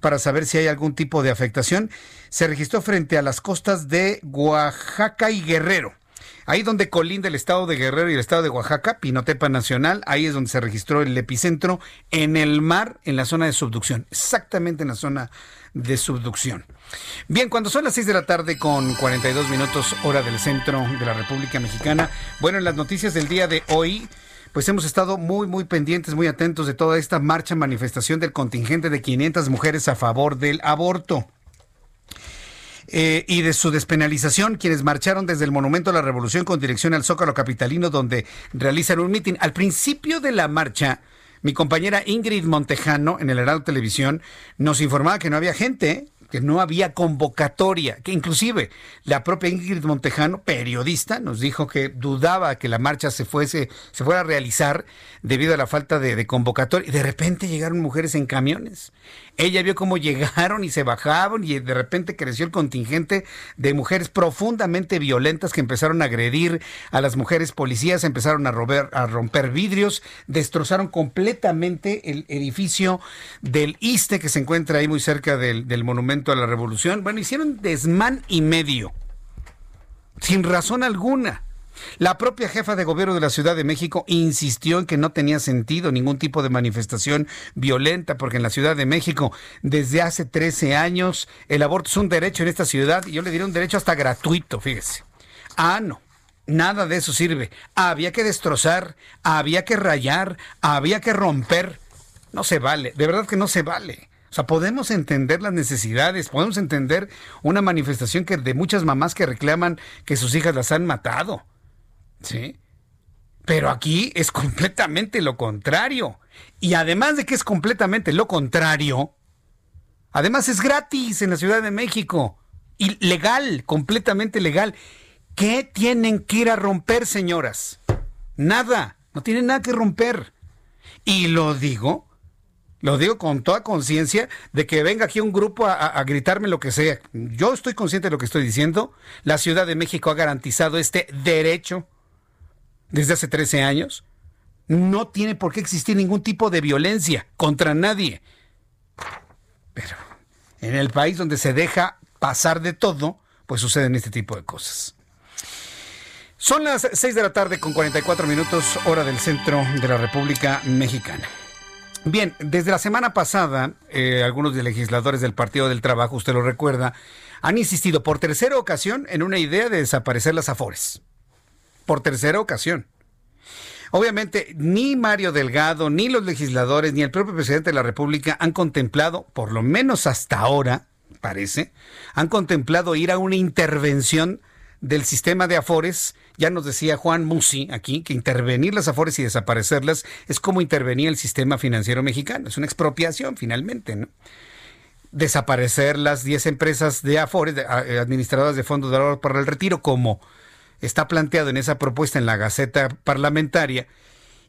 para saber si hay algún tipo de afectación, se registró frente a las costas de Oaxaca y Guerrero. Ahí donde colinda el estado de Guerrero y el estado de Oaxaca, Pinotepa Nacional, ahí es donde se registró el epicentro en el mar, en la zona de subducción, exactamente en la zona de subducción. Bien, cuando son las 6 de la tarde con 42 minutos hora del centro de la República Mexicana, bueno, en las noticias del día de hoy, pues hemos estado muy, muy pendientes, muy atentos de toda esta marcha, manifestación del contingente de 500 mujeres a favor del aborto. Eh, y de su despenalización, quienes marcharon desde el Monumento a la Revolución con dirección al Zócalo Capitalino, donde realizan un mitin. Al principio de la marcha, mi compañera Ingrid Montejano, en el Heraldo Televisión, nos informaba que no había gente, que no había convocatoria, que inclusive la propia Ingrid Montejano, periodista, nos dijo que dudaba que la marcha se fuese, se fuera a realizar debido a la falta de, convocatoria. Y de repente llegaron mujeres en camiones. Ella vio cómo llegaron y se bajaban y de repente creció el contingente de mujeres profundamente violentas que empezaron a agredir a las mujeres policías, empezaron a, romper vidrios, destrozaron completamente el edificio del ISTE que se encuentra ahí muy cerca del monumento a la revolución. Bueno, hicieron desmán y medio, sin razón alguna. La propia jefa de gobierno de la Ciudad de México insistió en que no tenía sentido ningún tipo de manifestación violenta, porque en la Ciudad de México, desde hace 13 años, el aborto es un derecho en esta ciudad, y yo le diré un derecho hasta gratuito, fíjese. Ah, no. Nada de eso sirve. Había que destrozar, había que rayar, había que romper. No se vale, de verdad que no se vale. O sea, podemos entender las necesidades, podemos entender una manifestación que de muchas mamás que reclaman que sus hijas las han matado. ¿Sí? Pero aquí es completamente lo contrario. Y además de que es completamente lo contrario, además es gratis en la Ciudad de México. Y legal, completamente legal. ¿Qué tienen que ir a romper, señoras? Nada, no tienen nada que romper. Y lo digo lo digo con toda conciencia de que venga aquí un grupo a, gritarme lo que sea. Yo estoy consciente de lo que estoy diciendo. La Ciudad de México ha garantizado este derecho desde hace 13 años. No tiene por qué existir ningún tipo de violencia contra nadie. Pero en el país donde se deja pasar de todo, pues suceden este tipo de cosas. Son las 6 de la tarde con 44 minutos hora del centro de la República Mexicana. Bien, desde la semana pasada, eh, algunos de legisladores del Partido del Trabajo, usted lo recuerda, han insistido por tercera ocasión en una idea de desaparecer las afores. Por tercera ocasión. Obviamente, ni Mario Delgado, ni los legisladores, ni el propio presidente de la República han contemplado, por lo menos hasta ahora, parece, han contemplado ir a una intervención del sistema de afores, ya nos decía Juan Musi aquí, que intervenir las afores y desaparecerlas es como intervenir el sistema financiero mexicano. Es una expropiación, finalmente, ¿no? Desaparecer las 10 empresas de afores, de, administradoras de fondos de ahorro para el retiro, como está planteado en esa propuesta en la Gaceta Parlamentaria,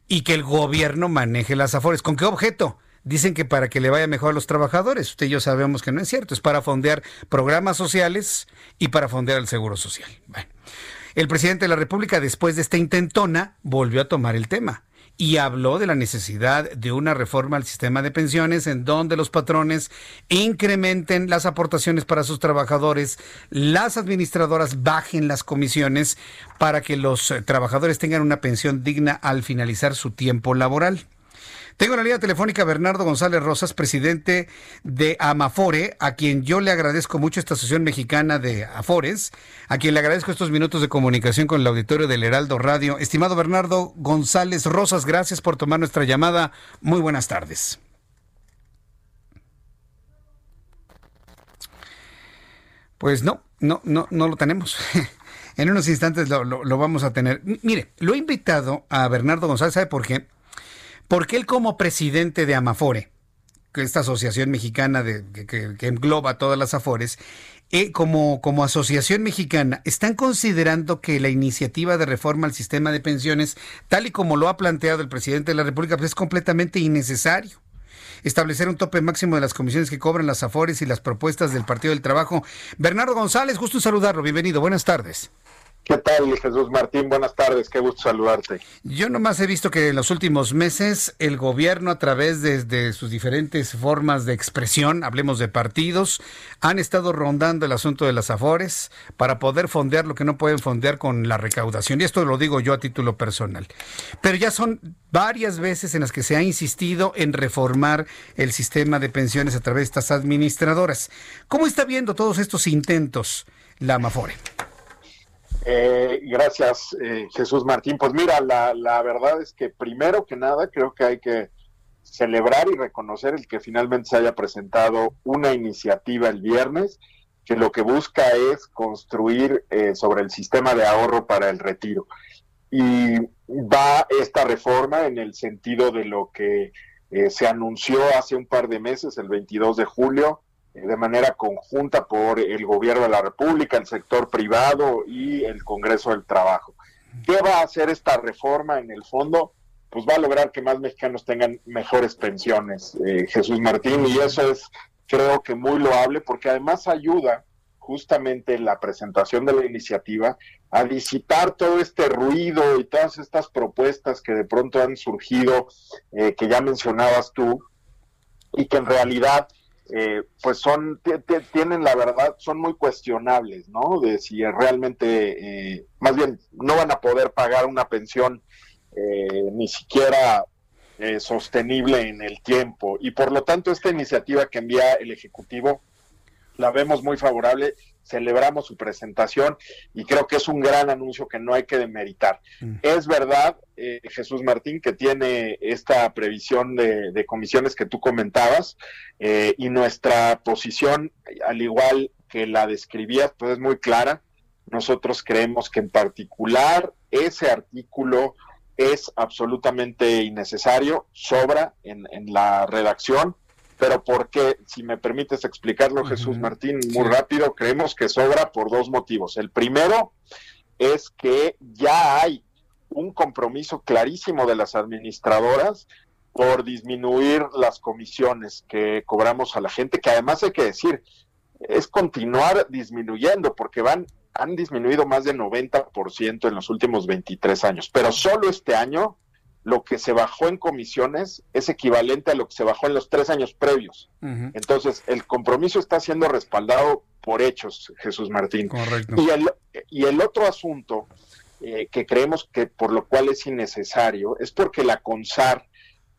y que el gobierno maneje las afores. ¿Con qué objeto? Dicen que para que le vaya mejor a los trabajadores. Usted y yo sabemos que no es cierto, es para fondear programas sociales y para fondear el seguro social. Bueno, el presidente de la República, después de esta intentona, volvió a tomar el tema y habló de la necesidad de una reforma al sistema de pensiones en donde los patrones incrementen las aportaciones para sus trabajadores, las administradoras bajen las comisiones para que los trabajadores tengan una pensión digna al finalizar su tiempo laboral. Tengo en la línea telefónica Bernardo González Rosas, presidente de Amafore, a quien yo le agradezco mucho esta asociación mexicana de Afores, a quien le agradezco estos minutos de comunicación con el auditorio del Heraldo Radio. Estimado Bernardo González Rosas, gracias por tomar nuestra llamada. Muy buenas tardes. Pues no, no, no, no lo tenemos. en unos instantes lo, lo, vamos a tener. Mire, lo he invitado a Bernardo González, ¿sabe por qué? Porque él como presidente de Amafore, esta asociación mexicana de, que, engloba todas las Afores, eh, como, como asociación mexicana, están considerando que la iniciativa de reforma al sistema de pensiones, tal y como lo ha planteado el presidente de la República, pues es completamente innecesario. establecer un tope máximo de las comisiones que cobran las AFORES y las propuestas del Partido del Trabajo. Bernardo González, gusto en saludarlo. Bienvenido. Buenas tardes. ¿Qué tal, Jesús Martín? Buenas tardes, qué gusto saludarte. Yo nomás he visto que en los últimos meses el gobierno a través de, sus diferentes formas de expresión, hablemos de partidos, han estado rondando el asunto de las afores para poder fondear lo que no pueden fondear con la recaudación. Y esto lo digo yo a título personal. Pero ya son varias veces en las que se ha insistido en reformar el sistema de pensiones a través de estas administradoras. ¿Cómo está viendo todos estos intentos la Amafore? Eh, gracias, eh, Jesús Martín. Pues mira, la, verdad es que primero que nada creo que hay que celebrar y reconocer el que finalmente se haya presentado una iniciativa el viernes que lo que busca es construir eh, sobre el sistema de ahorro para el retiro. Y va esta reforma en el sentido de lo que eh, se anunció hace un par de meses, el 22 de julio, de manera conjunta por el gobierno de la República, el sector privado y el Congreso del Trabajo. ¿Qué va a hacer esta reforma en el fondo? Pues va a lograr que más mexicanos tengan mejores pensiones, eh, Jesús Martín, y eso es creo que muy loable porque además ayuda justamente la presentación de la iniciativa a disipar todo este ruido y todas estas propuestas que de pronto han surgido, eh, que ya mencionabas tú, y que en realidad eh, pues son, tienen la verdad, son muy cuestionables, ¿no? De si realmente, eh, más bien, no van a poder pagar una pensión eh, ni siquiera sostenible en el tiempo. Y por lo tanto, esta iniciativa que envía el Ejecutivo la vemos muy favorable celebramos su presentación y creo que es un gran anuncio que no hay que demeritar. Mm. Es verdad, eh, Jesús Martín, que tiene esta previsión de, comisiones que tú comentabas eh, y nuestra posición, al igual que la describías, pues es muy clara. Nosotros creemos que en particular ese artículo es absolutamente innecesario, sobra en, en la redacción pero porque, si me permites explicarlo, Jesús Martín, muy rápido, creemos que sobra por dos motivos. El primero es que ya hay un compromiso clarísimo de las administradoras por disminuir las comisiones que cobramos a la gente, que además hay que decir, es continuar disminuyendo, porque van han disminuido más del 90% en los últimos 23 años, pero solo este año lo que se bajó en comisiones es equivalente a lo que se bajó en los tres años previos. Entonces, el compromiso está siendo respaldado por hechos, Jesús Martín. Y el, y el otro asunto eh, que creemos que por lo cual es innecesario es porque la CONSAR,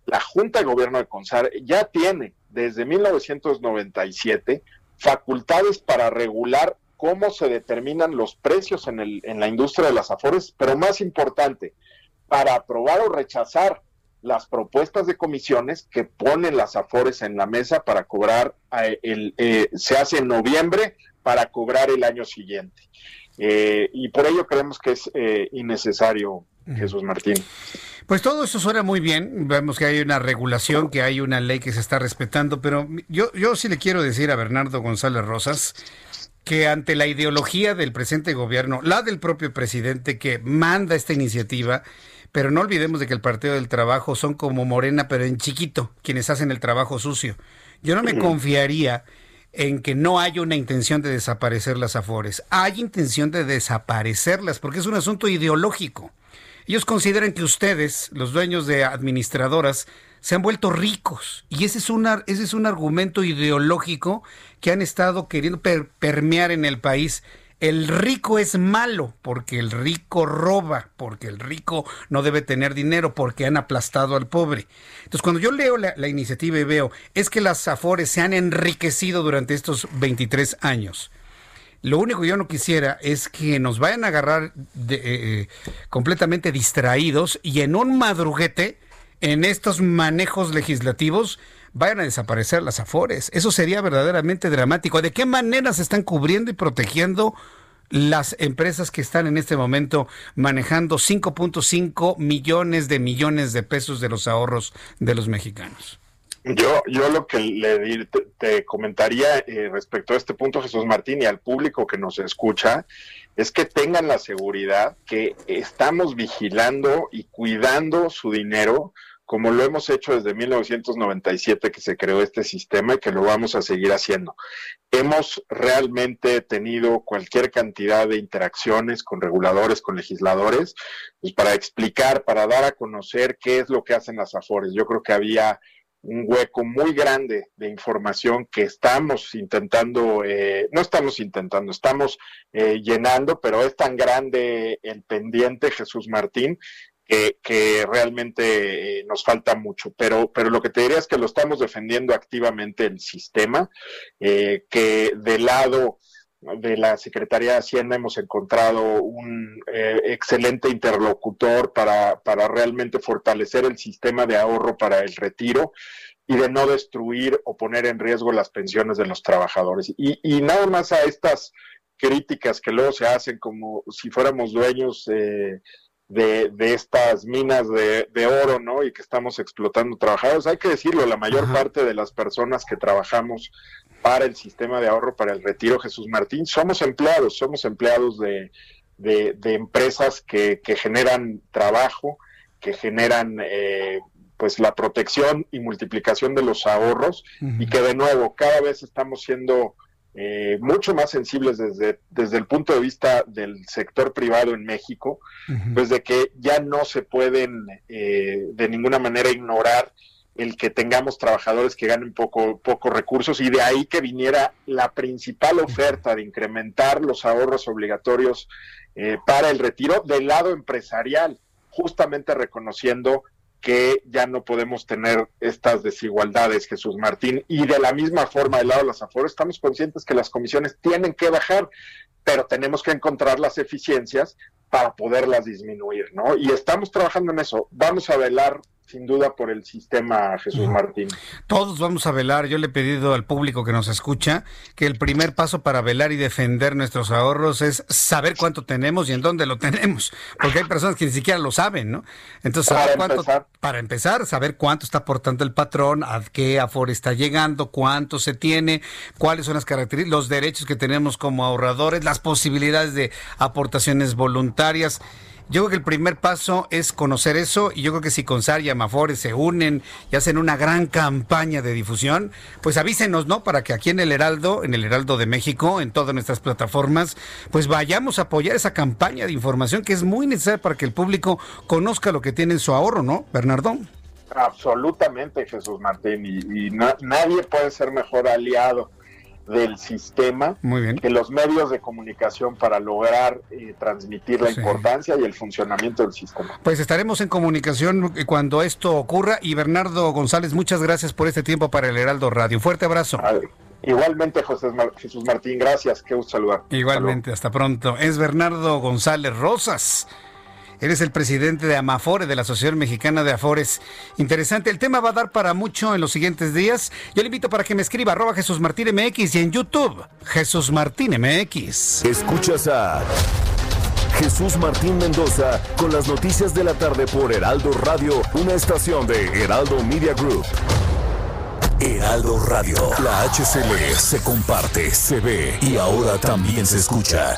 la Junta de Gobierno de CONSAR, ya tiene desde 1997 facultades para regular cómo se determinan los precios en, el, en la industria de las afores, pero más importante, para aprobar o rechazar las propuestas de comisiones que ponen las afores en la mesa para cobrar, eh, el, eh, se hace en noviembre para cobrar el año siguiente. Eh, y por ello creemos que es innecesario, Jesús Martín. Pues todo eso suena muy bien. Vemos que hay una regulación, que hay una ley que se está respetando, pero yo, yo sí le quiero decir a Bernardo González Rosas que ante la ideología del presente gobierno, la del propio presidente que manda esta iniciativa, pero no olvidemos de que el Partido del Trabajo son como Morena, pero en chiquito, quienes hacen el trabajo sucio. Yo no me confiaría en que no haya una intención de desaparecer las afores. Hay intención de desaparecerlas porque es un asunto ideológico. Ellos consideran que ustedes, los dueños de administradoras, se han vuelto ricos. Y ese es, una, ese es un argumento ideológico que han estado queriendo permear en el país el rico es malo porque el rico roba, porque el rico no debe tener dinero, porque han aplastado al pobre. Entonces, cuando yo leo la, iniciativa y veo, es que las Afores se han enriquecido durante estos 23 años. Lo único que yo no quisiera es que nos vayan a agarrar eh, eh, completamente distraídos y en un madruguete, en estos manejos legislativos, vayan a desaparecer las afores. Eso sería verdaderamente dramático. ¿De qué manera se están cubriendo y protegiendo las empresas que están en este momento manejando 5.5 millones de millones de pesos de los ahorros de los mexicanos? Yo, yo lo que le te, comentaría eh, respecto a este punto, Jesús Martín, y al público que nos escucha, es que tengan la seguridad que estamos vigilando y cuidando su dinero como lo hemos hecho desde 1997 que se creó este sistema y que lo vamos a seguir haciendo. Hemos realmente tenido cualquier cantidad de interacciones con reguladores, con legisladores, pues para explicar, para dar a conocer qué es lo que hacen las AFORES. Yo creo que había un hueco muy grande de información que estamos intentando, eh, no estamos intentando, estamos eh, llenando, pero es tan grande el pendiente, Jesús Martín, que, realmente eh, nos falta mucho. Pero, pero lo que te diría es que lo estamos defendiendo activamente el sistema, que del lado de la Secretaría de Hacienda hemos encontrado un excelente interlocutor para, para realmente fortalecer el sistema de ahorro para el retiro y de no destruir o poner en riesgo las pensiones de los trabajadores. Y, y nada más a estas críticas que luego se hacen como si fuéramos dueños de, de, estas minas de, de, oro, ¿no? Y que estamos explotando trabajadores. Hay que decirlo, la mayor parte de las personas que trabajamos para el sistema de ahorro para el retiro Jesús Martín somos empleados, somos empleados de, de empresas que, que, generan trabajo, que generan eh, pues la protección y multiplicación de los ahorros y que de nuevo cada vez estamos siendo eh, mucho más sensibles desde, desde el punto de vista del sector privado en México, pues de que ya no se pueden eh, de ninguna manera ignorar el que tengamos trabajadores que ganen poco, pocos recursos y de ahí que viniera la principal oferta de incrementar los ahorros obligatorios eh, para el retiro del lado empresarial, justamente reconociendo que ya no podemos tener estas desigualdades, Jesús Martín. Y de la misma forma, del lado de las afueras, estamos conscientes que las comisiones tienen que bajar, pero tenemos que encontrar las eficiencias para poderlas disminuir, ¿no? Y estamos trabajando en eso. Vamos a velar sin duda por el sistema Jesús Martín. Todos vamos a velar. Yo le he pedido al público que nos escucha que el primer paso para velar y defender nuestros ahorros es saber cuánto tenemos y en dónde lo tenemos, porque hay personas que ni siquiera lo saben, ¿no? Entonces, saber para cuánto, empezar. para empezar, saber cuánto está aportando el patrón, a qué aforo está llegando, cuánto se tiene, cuáles son las características, los derechos que tenemos como ahorradores, las posibilidades de aportaciones voluntarias. Yo creo que el primer paso es conocer eso y yo creo que si Consar y Amafores se unen y hacen una gran campaña de difusión, pues avísenos, ¿no? Para que aquí en el Heraldo, en el Heraldo de México, en todas nuestras plataformas, pues vayamos a apoyar esa campaña de información que es muy necesaria para que el público conozca lo que tiene en su ahorro, ¿no, Bernardo? Absolutamente, Jesús Martín, y, nadie puede ser mejor aliado del sistema que los medios de comunicación para lograr eh, transmitir la importancia y el funcionamiento del sistema. Pues estaremos en comunicación cuando esto ocurra y Bernardo González, muchas gracias por este tiempo para el Heraldo Radio. Fuerte abrazo. Igualmente, José Jesús Martín, gracias, qué gusto saludar. Igualmente, hasta pronto. Es Bernardo González Rosas Eres el presidente de Amafore, de la Asociación Mexicana de Afores. Interesante. El tema va a dar para mucho en los siguientes días. Yo le invito para que me escriba arroba Jesús Martín MX y en YouTube Jesús Martín MX. Escuchas a Jesús Martín Mendoza con las noticias de la tarde por Heraldo Radio, una estación de Heraldo Media Group. Heraldo Radio, la HCL se comparte, se ve y ahora también se escucha.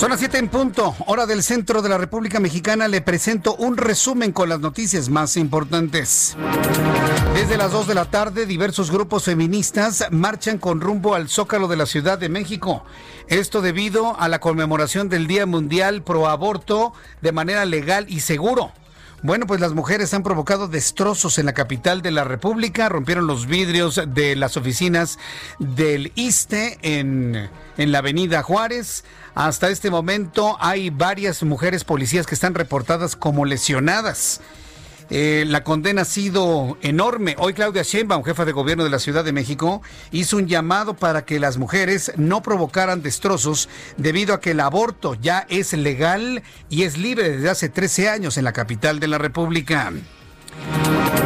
Son las 7 en punto, hora del centro de la República Mexicana. Le presento un resumen con las noticias más importantes. Desde las 2 de la tarde, diversos grupos feministas marchan con rumbo al Zócalo de la Ciudad de México. Esto debido a la conmemoración del Día Mundial Pro Aborto de manera legal y seguro. Bueno, pues las mujeres han provocado destrozos en la capital de la República, rompieron los vidrios de las oficinas del ISTE en, en la avenida Juárez. Hasta este momento hay varias mujeres policías que están reportadas como lesionadas. Eh, la condena ha sido enorme. Hoy Claudia Sheinbaum, jefa de gobierno de la Ciudad de México, hizo un llamado para que las mujeres no provocaran destrozos debido a que el aborto ya es legal y es libre desde hace 13 años en la capital de la República.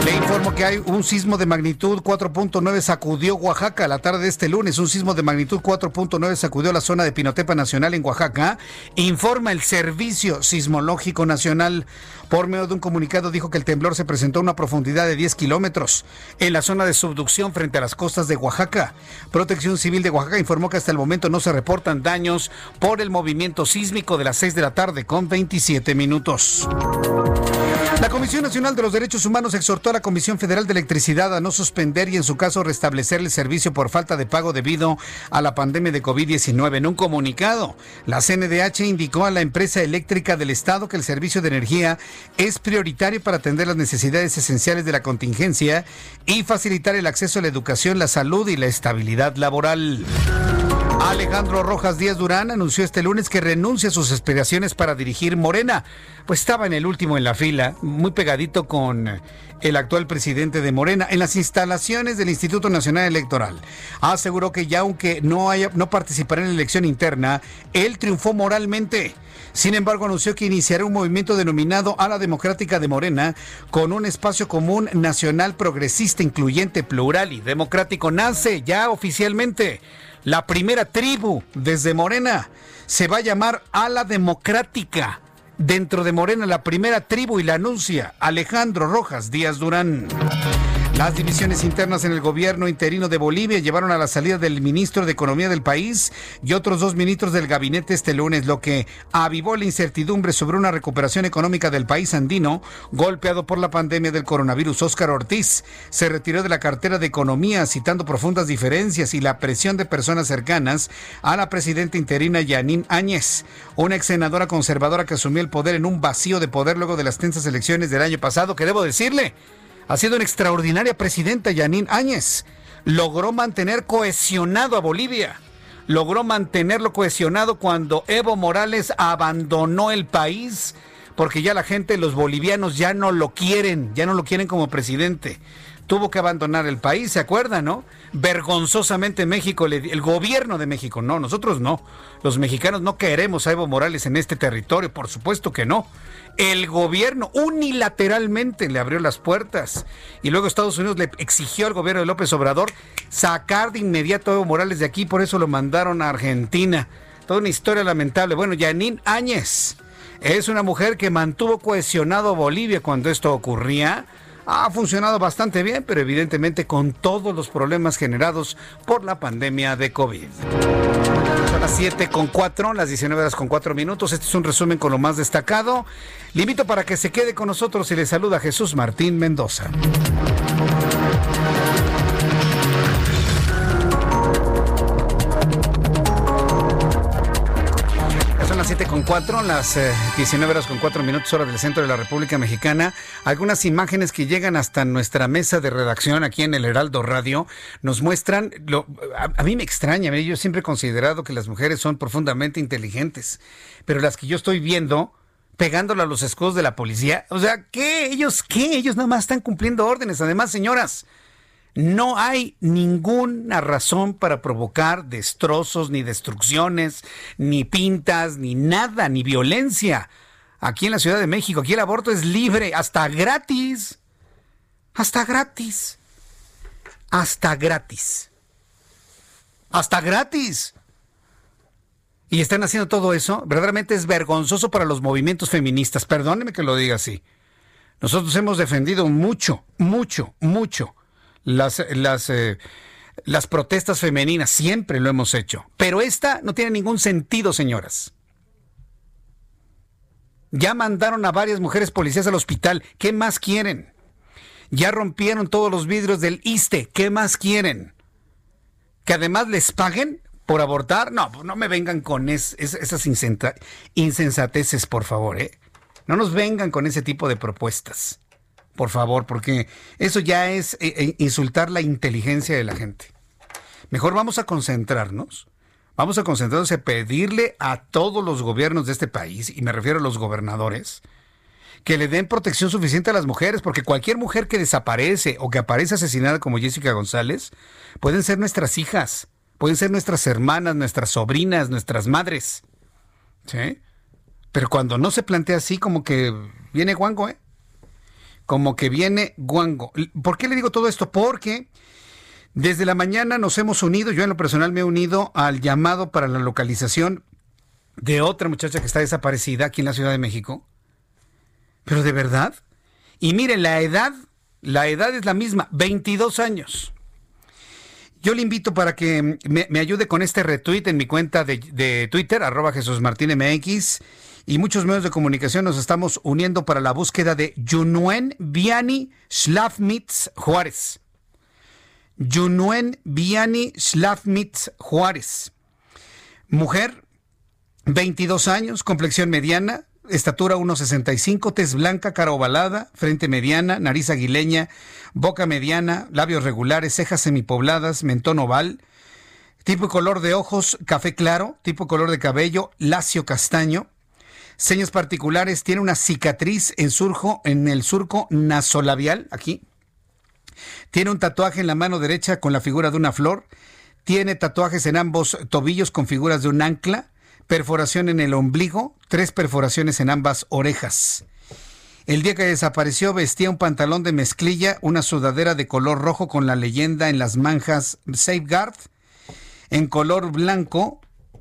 Le informo que hay un sismo de magnitud 4.9 sacudió Oaxaca la tarde de este lunes. Un sismo de magnitud 4.9 sacudió la zona de Pinotepa Nacional en Oaxaca. Informa el Servicio Sismológico Nacional. Por medio de un comunicado dijo que el temblor se presentó a una profundidad de 10 kilómetros en la zona de subducción frente a las costas de Oaxaca. Protección Civil de Oaxaca informó que hasta el momento no se reportan daños por el movimiento sísmico de las 6 de la tarde con 27 minutos. La Comisión Nacional de los Derechos Humanos exhortó a la Comisión Federal de Electricidad a no suspender y en su caso restablecer el servicio por falta de pago debido a la pandemia de COVID-19. En un comunicado, la CNDH indicó a la empresa eléctrica del Estado que el servicio de energía es prioritario para atender las necesidades esenciales de la contingencia y facilitar el acceso a la educación, la salud y la estabilidad laboral. Alejandro Rojas Díaz Durán anunció este lunes que renuncia a sus aspiraciones para dirigir Morena, pues estaba en el último en la fila, muy pegadito con el actual presidente de Morena, en las instalaciones del Instituto Nacional Electoral. Aseguró que ya aunque no, no participará en la elección interna, él triunfó moralmente. Sin embargo, anunció que iniciará un movimiento denominado a la Democrática de Morena con un espacio común nacional progresista, incluyente, plural y democrático. Nace ya oficialmente la primera tribu desde Morena. Se va a llamar Ala Democrática. Dentro de Morena, la primera tribu y la anuncia Alejandro Rojas Díaz Durán. Las divisiones internas en el gobierno interino de Bolivia llevaron a la salida del ministro de Economía del país y otros dos ministros del gabinete este lunes, lo que avivó la incertidumbre sobre una recuperación económica del país andino golpeado por la pandemia del coronavirus. Óscar Ortiz se retiró de la cartera de Economía citando profundas diferencias y la presión de personas cercanas a la presidenta interina Yanín Áñez, una ex senadora conservadora que asumió el poder en un vacío de poder luego de las tensas elecciones del año pasado, que debo decirle, ha sido una extraordinaria presidenta, Yanín Áñez. Logró mantener cohesionado a Bolivia. Logró mantenerlo cohesionado cuando Evo Morales abandonó el país porque ya la gente, los bolivianos ya no lo quieren, ya no lo quieren como presidente. Tuvo que abandonar el país, ¿se acuerdan, no? Vergonzosamente México, el gobierno de México, no, nosotros no. Los mexicanos no queremos a Evo Morales en este territorio, por supuesto que no. El gobierno unilateralmente le abrió las puertas y luego Estados Unidos le exigió al gobierno de López Obrador sacar de inmediato a Evo Morales de aquí, por eso lo mandaron a Argentina. Toda una historia lamentable. Bueno, Yanín Áñez es una mujer que mantuvo cohesionado Bolivia cuando esto ocurría. Ha funcionado bastante bien, pero evidentemente con todos los problemas generados por la pandemia de COVID. Son las 7 con 4, las 19 horas con 4 minutos. Este es un resumen con lo más destacado. Le invito para que se quede con nosotros y le saluda Jesús Martín Mendoza. Son las 7 con 4, las 19 horas con 4 minutos, hora del centro de la República Mexicana. Algunas imágenes que llegan hasta nuestra mesa de redacción aquí en el Heraldo Radio nos muestran, lo, a, a, mí me extraña, yo siempre he considerado que las mujeres son profundamente inteligentes, pero las que yo estoy viendo pegándole a los escudos de la policía, o sea, ¿qué? ¿Ellos qué? Ellos nada más están cumpliendo órdenes. Además, señoras, no hay ninguna razón para provocar destrozos, ni destrucciones, ni pintas, ni nada, ni violencia. Aquí en la Ciudad de México, aquí el aborto es libre, hasta gratis. Hasta gratis. Hasta gratis. Hasta gratis. Y están haciendo todo eso. Verdaderamente es vergonzoso para los movimientos feministas. Perdóneme que lo diga así. Nosotros hemos defendido mucho, mucho, mucho las, las, eh, las protestas femeninas, siempre lo hemos hecho. Pero esta no tiene ningún sentido, señoras. Ya mandaron a varias mujeres policías al hospital. ¿Qué más quieren? Ya rompieron todos los vidrios del ISTE. ¿Qué más quieren? ¿Que además les paguen por abortar? No, pues no me vengan con es, es, esas insensateces, por favor. ¿eh? No nos vengan con ese tipo de propuestas por favor, porque eso ya es eh, eh, insultar la inteligencia de la gente. Mejor vamos a concentrarnos, vamos a concentrarnos en pedirle a todos los gobiernos de este país, y me refiero a los gobernadores, que le den protección suficiente a las mujeres, porque cualquier mujer que desaparece o que aparece asesinada como Jessica González, pueden ser nuestras hijas, pueden ser nuestras hermanas, nuestras sobrinas, nuestras madres. ¿Sí? Pero cuando no se plantea así, como que viene guango, ¿eh? Como que viene guango. ¿Por qué le digo todo esto? Porque desde la mañana nos hemos unido, yo en lo personal me he unido al llamado para la localización de otra muchacha que está desaparecida aquí en la Ciudad de México. Pero de verdad. Y miren, la edad, la edad es la misma, 22 años. Yo le invito para que me, ayude con este retweet en mi cuenta de, Twitter, arroba Jesús Martín MX, y muchos medios de comunicación nos estamos uniendo para la búsqueda de Junuen Viani Slavmitz Juárez. Junuen Viani Slavmitz Juárez. Mujer, 22 años, complexión mediana, estatura 1,65, tez blanca, cara ovalada, frente mediana, nariz aguileña, boca mediana, labios regulares, cejas semipobladas, mentón oval, tipo y color de ojos café claro, tipo y color de cabello lacio castaño. Señas particulares, tiene una cicatriz en surjo en el surco nasolabial, aquí. Tiene un tatuaje en la mano derecha con la figura de una flor. Tiene tatuajes en ambos tobillos con figuras de un ancla perforación en el ombligo, tres perforaciones en ambas orejas. El día que desapareció vestía un pantalón de mezclilla, una sudadera de color rojo con la leyenda en las manjas Safeguard, en color blanco,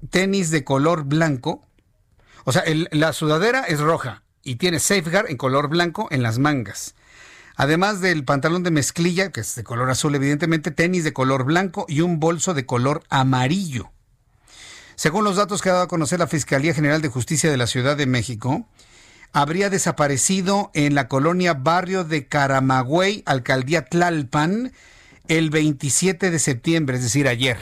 tenis de color blanco. O sea, la sudadera es roja y tiene Safeguard en color blanco en las mangas. Además del pantalón de mezclilla, que es de color azul evidentemente, tenis de color blanco y un bolso de color amarillo. Según los datos que ha dado a conocer la Fiscalía General de Justicia de la Ciudad de México, habría desaparecido en la colonia Barrio de Caramagüey, alcaldía Tlalpan, el 27 de septiembre, es decir, ayer.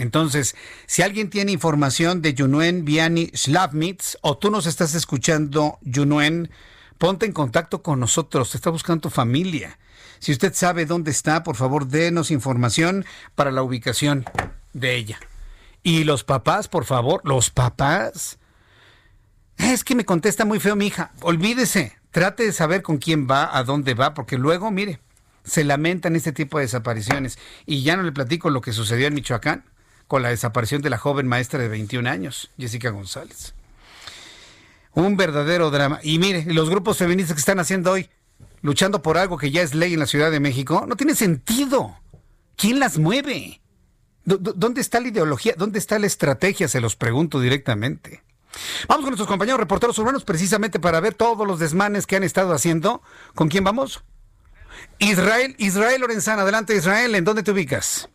Entonces, si alguien tiene información de Junuen Viani Slavmitz o tú nos estás escuchando, Junuen, ponte en contacto con nosotros. Te está buscando tu familia. Si usted sabe dónde está, por favor, denos información para la ubicación de ella. Y los papás, por favor, los papás. Es que me contesta muy feo mi hija. Olvídese, trate de saber con quién va, a dónde va, porque luego, mire, se lamentan este tipo de desapariciones. Y ya no le platico lo que sucedió en Michoacán con la desaparición de la joven maestra de 21 años, Jessica González. Un verdadero drama. Y mire, los grupos feministas que están haciendo hoy, luchando por algo que ya es ley en la Ciudad de México, no tiene sentido. ¿Quién las mueve? ¿Dónde está la ideología? ¿Dónde está la estrategia? Se los pregunto directamente. Vamos con nuestros compañeros reporteros urbanos precisamente para ver todos los desmanes que han estado haciendo. ¿Con quién vamos? Israel, Israel Lorenzana, adelante Israel, ¿en dónde te ubicas?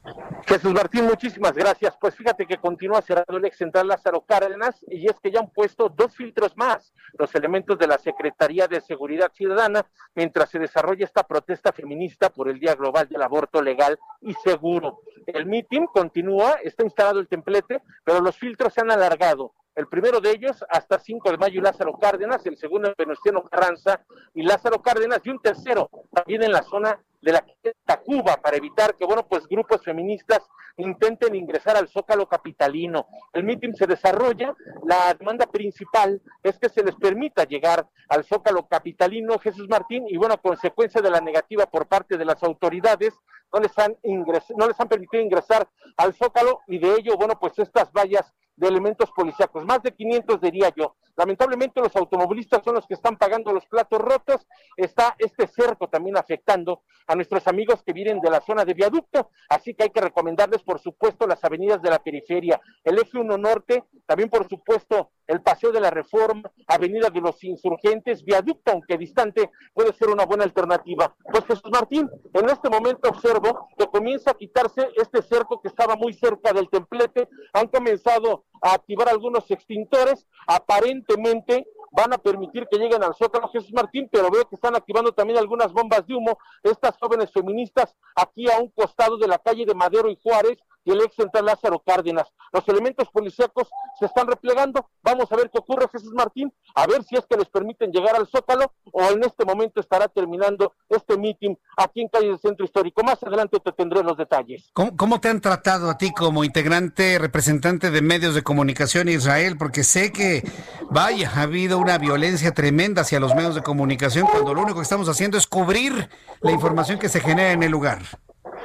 Jesús Martín, muchísimas gracias. Pues fíjate que continúa cerrado el ex central Lázaro Cárdenas y es que ya han puesto dos filtros más, los elementos de la Secretaría de Seguridad Ciudadana, mientras se desarrolla esta protesta feminista por el Día Global del Aborto Legal y Seguro. El mitin continúa, está instalado el templete, pero los filtros se han alargado. El primero de ellos hasta 5 de mayo Lázaro Cárdenas, el segundo en Venustiano Carranza y Lázaro Cárdenas y un tercero también en la zona de la Tacuba para evitar que, bueno, pues grupos feministas intenten ingresar al Zócalo capitalino. El mitin se desarrolla, la demanda principal es que se les permita llegar al Zócalo capitalino Jesús Martín y, bueno, consecuencia de la negativa por parte de las autoridades, no les han no les han permitido ingresar al Zócalo y de ello, bueno, pues estas vallas de elementos policíacos, más de 500 diría yo. Lamentablemente los automovilistas son los que están pagando los platos rotos. Está este cerco también afectando a nuestros amigos que vienen de la zona de viaducto, así que hay que recomendarles, por supuesto, las avenidas de la periferia, el eje 1 norte, también por supuesto el Paseo de la Reforma, Avenida de los Insurgentes, viaducto, aunque distante, puede ser una buena alternativa. Pues Jesús Martín, en este momento observo que comienza a quitarse este cerco que estaba muy cerca del templete, han comenzado a activar algunos extintores, aparentemente van a permitir que lleguen al Zócalo Jesús Martín, pero veo que están activando también algunas bombas de humo, estas jóvenes feministas aquí a un costado de la calle de Madero y Juárez, y el ex central Lázaro Cárdenas. Los elementos policíacos se están replegando. Vamos a ver qué ocurre, Jesús Martín, a ver si es que les permiten llegar al Zócalo o en este momento estará terminando este mitin aquí en calle del Centro Histórico. Más adelante te tendré los detalles. ¿Cómo, ¿Cómo, te han tratado a ti como integrante, representante de medios de comunicación Israel? Porque sé que, vaya, ha habido una violencia tremenda hacia los medios de comunicación cuando lo único que estamos haciendo es cubrir la información que se genera en el lugar.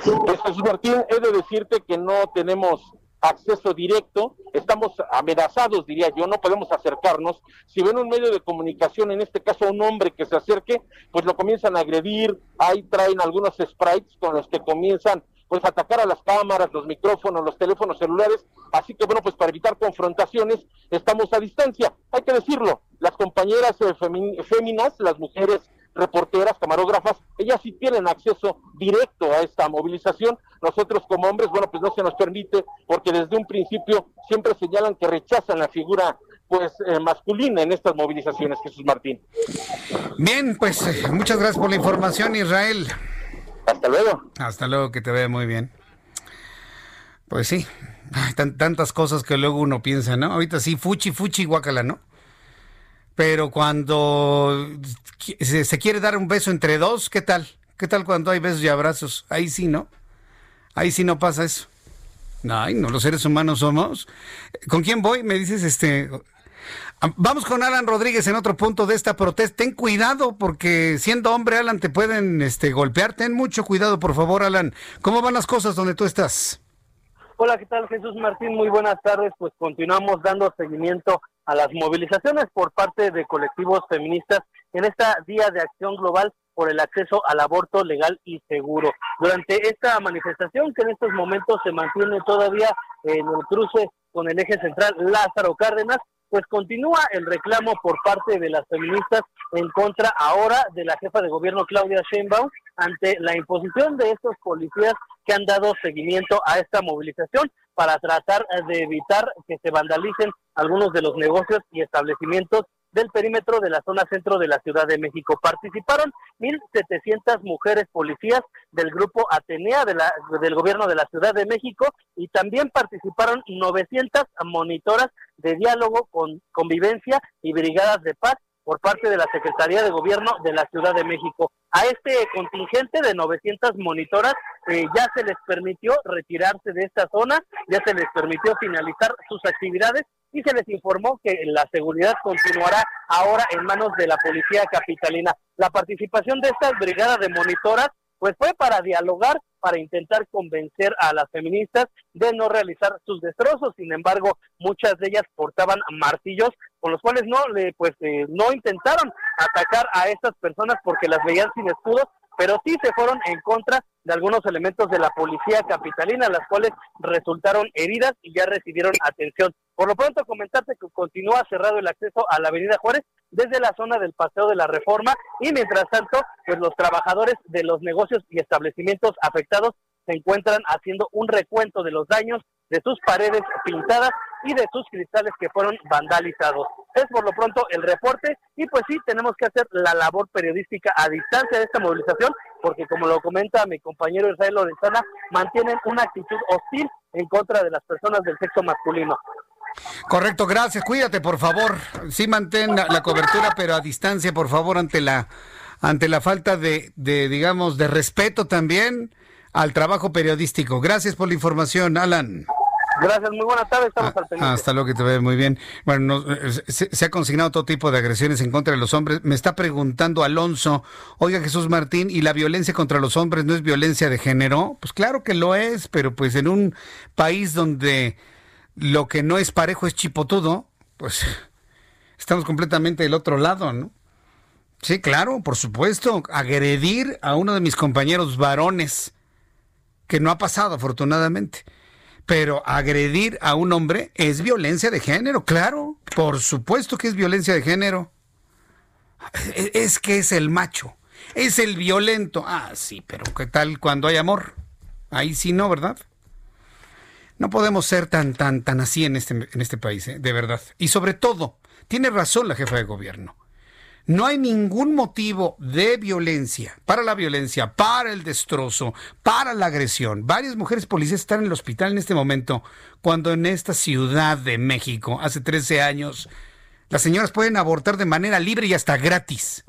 Pues Jesús Martín, he de decirte que no tenemos acceso directo, estamos amenazados, diría yo, no podemos acercarnos. Si ven un medio de comunicación, en este caso un hombre que se acerque, pues lo comienzan a agredir, ahí traen algunos sprites con los que comienzan pues atacar a las cámaras, los micrófonos, los teléfonos celulares, así que bueno, pues para evitar confrontaciones estamos a distancia, hay que decirlo, las compañeras eh, féminas, las mujeres reporteras, camarógrafas, ellas sí tienen acceso directo a esta movilización. Nosotros como hombres, bueno, pues no se nos permite porque desde un principio siempre señalan que rechazan la figura pues eh, masculina en estas movilizaciones, Jesús Martín. Bien, pues muchas gracias por la información, Israel. Hasta luego. Hasta luego, que te vea muy bien. Pues sí, tantas cosas que luego uno piensa, ¿no? Ahorita sí, fuchi, fuchi, guacala, ¿no? Pero cuando se, quiere dar un beso entre dos, ¿qué tal? ¿Qué tal cuando hay besos y abrazos? Ahí sí, ¿no? Ahí sí no pasa eso. Ay, no, los seres humanos somos. ¿Con quién voy? Me dices, este... Vamos con Alan Rodríguez en otro punto de esta protesta. Ten cuidado porque siendo hombre, Alan, te pueden este, golpear. Ten mucho cuidado, por favor, Alan. ¿Cómo van las cosas donde tú estás? Hola, ¿qué tal Jesús Martín? Muy buenas tardes. Pues continuamos dando seguimiento a las movilizaciones por parte de colectivos feministas en esta Día de Acción Global por el acceso al aborto legal y seguro. Durante esta manifestación que en estos momentos se mantiene todavía en el cruce con el eje central Lázaro Cárdenas, pues continúa el reclamo por parte de las feministas en contra ahora de la jefa de gobierno Claudia Sheinbaum ante la imposición de estos policías que han dado seguimiento a esta movilización para tratar de evitar que se vandalicen algunos de los negocios y establecimientos del perímetro de la zona centro de la Ciudad de México. Participaron 1.700 mujeres policías del grupo Atenea de la, del gobierno de la Ciudad de México y también participaron 900 monitoras de diálogo con convivencia y brigadas de paz por parte de la Secretaría de Gobierno de la Ciudad de México. A este contingente de 900 monitoras eh, ya se les permitió retirarse de esta zona, ya se les permitió finalizar sus actividades y se les informó que la seguridad continuará ahora en manos de la policía capitalina. La participación de estas brigadas de monitoras pues fue para dialogar, para intentar convencer a las feministas de no realizar sus destrozos. Sin embargo, muchas de ellas portaban martillos con los cuales no le pues eh, no intentaron atacar a estas personas porque las veían sin escudos, pero sí se fueron en contra de algunos elementos de la policía capitalina, las cuales resultaron heridas y ya recibieron atención. Por lo pronto, comentarte que continúa cerrado el acceso a la Avenida Juárez desde la zona del Paseo de la Reforma y mientras tanto, pues los trabajadores de los negocios y establecimientos afectados se encuentran haciendo un recuento de los daños de sus paredes pintadas y de sus cristales que fueron vandalizados. Es por lo pronto el reporte y pues sí, tenemos que hacer la labor periodística a distancia de esta movilización porque como lo comenta mi compañero Israel Lorenzana, mantienen una actitud hostil en contra de las personas del sexo masculino. Correcto, gracias. Cuídate, por favor. Sí mantén la, cobertura, pero a distancia, por favor, ante la ante la falta de, de, digamos, de respeto también al trabajo periodístico. Gracias por la información, Alan. Gracias, muy buenas tardes, estamos ah, al pendiente. Hasta luego, que te ve muy bien. Bueno, eh, se, ha consignado todo tipo de agresiones en contra de los hombres. Me está preguntando Alonso, oiga Jesús Martín, ¿y la violencia contra los hombres no es violencia de género? Pues claro que lo es, pero pues en un país donde lo que no es parejo es chipotudo, pues estamos completamente del otro lado, ¿no? Sí, claro, por supuesto, agredir a uno de mis compañeros varones, que no ha pasado afortunadamente pero agredir a un hombre es violencia de género, claro, por supuesto que es violencia de género. E-, es que es el macho, es el violento. Ah, sí, pero ¿qué tal cuando hay amor? Ahí sí no, ¿verdad? No podemos ser tan, tan, tan así en este, en este país, ¿eh? de verdad. Y sobre todo, tiene razón la jefa de gobierno. No hay ningún motivo de violencia, para la violencia, para el destrozo, para la agresión. Varias mujeres policías están en el hospital en este momento, cuando en esta ciudad de México, hace 13 años, las señoras pueden abortar de manera libre y hasta gratis.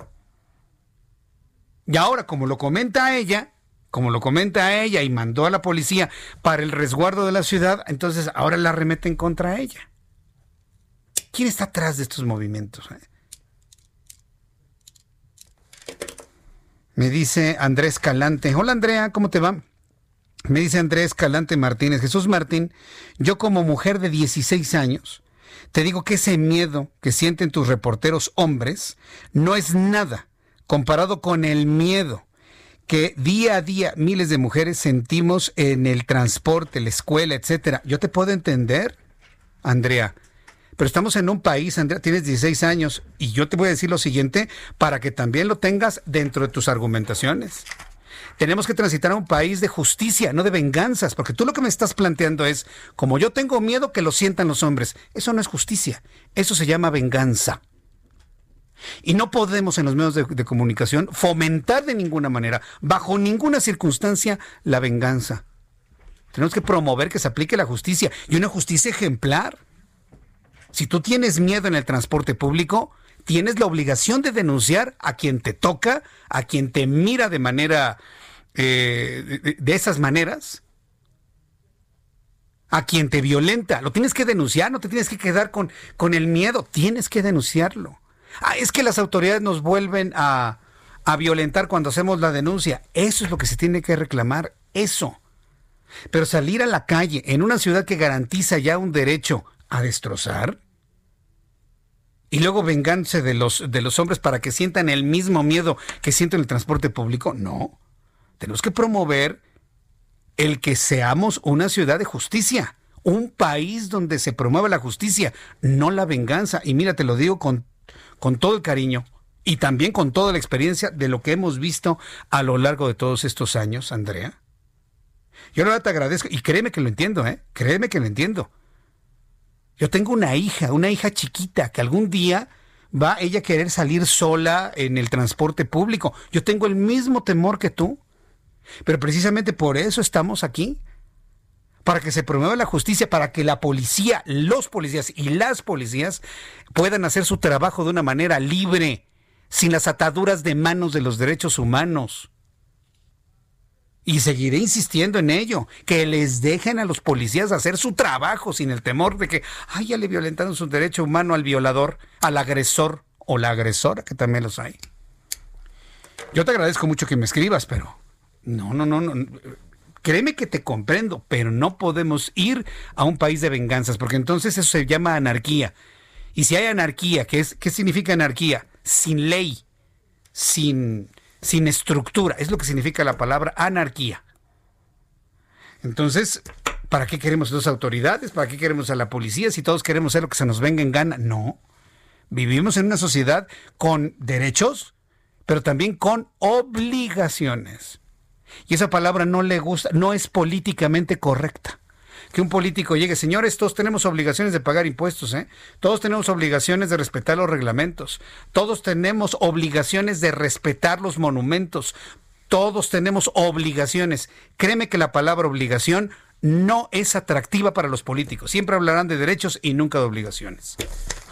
Y ahora, como lo comenta ella, como lo comenta ella y mandó a la policía para el resguardo de la ciudad, entonces ahora la remeten contra ella. ¿Quién está atrás de estos movimientos? Eh? Me dice Andrés Calante. Hola Andrea, ¿cómo te va? Me dice Andrés Calante Martínez. Jesús Martín, yo como mujer de 16 años, te digo que ese miedo que sienten tus reporteros hombres no es nada comparado con el miedo que día a día miles de mujeres sentimos en el transporte, la escuela, etcétera. Yo te puedo entender, Andrea, pero estamos en un país, Andrea, tienes 16 años, y yo te voy a decir lo siguiente para que también lo tengas dentro de tus argumentaciones. Tenemos que transitar a un país de justicia, no de venganzas, porque tú lo que me estás planteando es, como yo tengo miedo que lo sientan los hombres, eso no es justicia, eso se llama venganza. Y no podemos en los medios de, comunicación fomentar de ninguna manera, bajo ninguna circunstancia, la venganza. Tenemos que promover que se aplique la justicia y una justicia ejemplar. Si tú tienes miedo en el transporte público, tienes la obligación de denunciar a quien te toca, a quien te mira de manera, eh, de, de, esas maneras, a quien te violenta. Lo tienes que denunciar, no te tienes que quedar con, con el miedo, tienes que denunciarlo. Ah, es que las autoridades nos vuelven a, violentar cuando hacemos la denuncia. Eso es lo que se tiene que reclamar, eso. Pero salir a la calle en una ciudad que garantiza ya un derecho a destrozar? Y luego vengarse de los, de los hombres para que sientan el mismo miedo que sienten en el transporte público. No. Tenemos que promover el que seamos una ciudad de justicia, un país donde se promueva la justicia, no la venganza. Y mira, te lo digo con, con todo el cariño y también con toda la experiencia de lo que hemos visto a lo largo de todos estos años, Andrea. Yo ahora te agradezco y créeme que lo entiendo, ¿eh? Créeme que lo entiendo. Yo tengo una hija, una hija chiquita, que algún día va ella a querer salir sola en el transporte público. Yo tengo el mismo temor que tú. Pero precisamente por eso estamos aquí. Para que se promueva la justicia, para que la policía, los policías y las policías puedan hacer su trabajo de una manera libre, sin las ataduras de manos de los derechos humanos. Y seguiré insistiendo en ello, que les dejen a los policías hacer su trabajo sin el temor de que, ay, ya le violentaron su derecho humano al violador, al agresor o la agresora, que también los hay. Yo te agradezco mucho que me escribas, pero no, no, no, no. Créeme que te comprendo, pero no podemos ir a un país de venganzas, porque entonces eso se llama anarquía. Y si hay anarquía, ¿qué, es, qué significa anarquía? Sin ley, sin sin estructura. Es lo que significa la palabra anarquía. Entonces, ¿para qué queremos las autoridades? ¿Para qué queremos a la policía si todos queremos hacer lo que se nos venga en gana? No. Vivimos en una sociedad con derechos, pero también con obligaciones. Y esa palabra no le gusta, no es políticamente correcta que un político llegue, señores, todos tenemos obligaciones de pagar impuestos, ¿eh? todos tenemos obligaciones de respetar los reglamentos, todos tenemos obligaciones de respetar los monumentos, todos tenemos obligaciones. Créeme que la palabra obligación no es atractiva para los políticos. Siempre hablarán de derechos y nunca de obligaciones.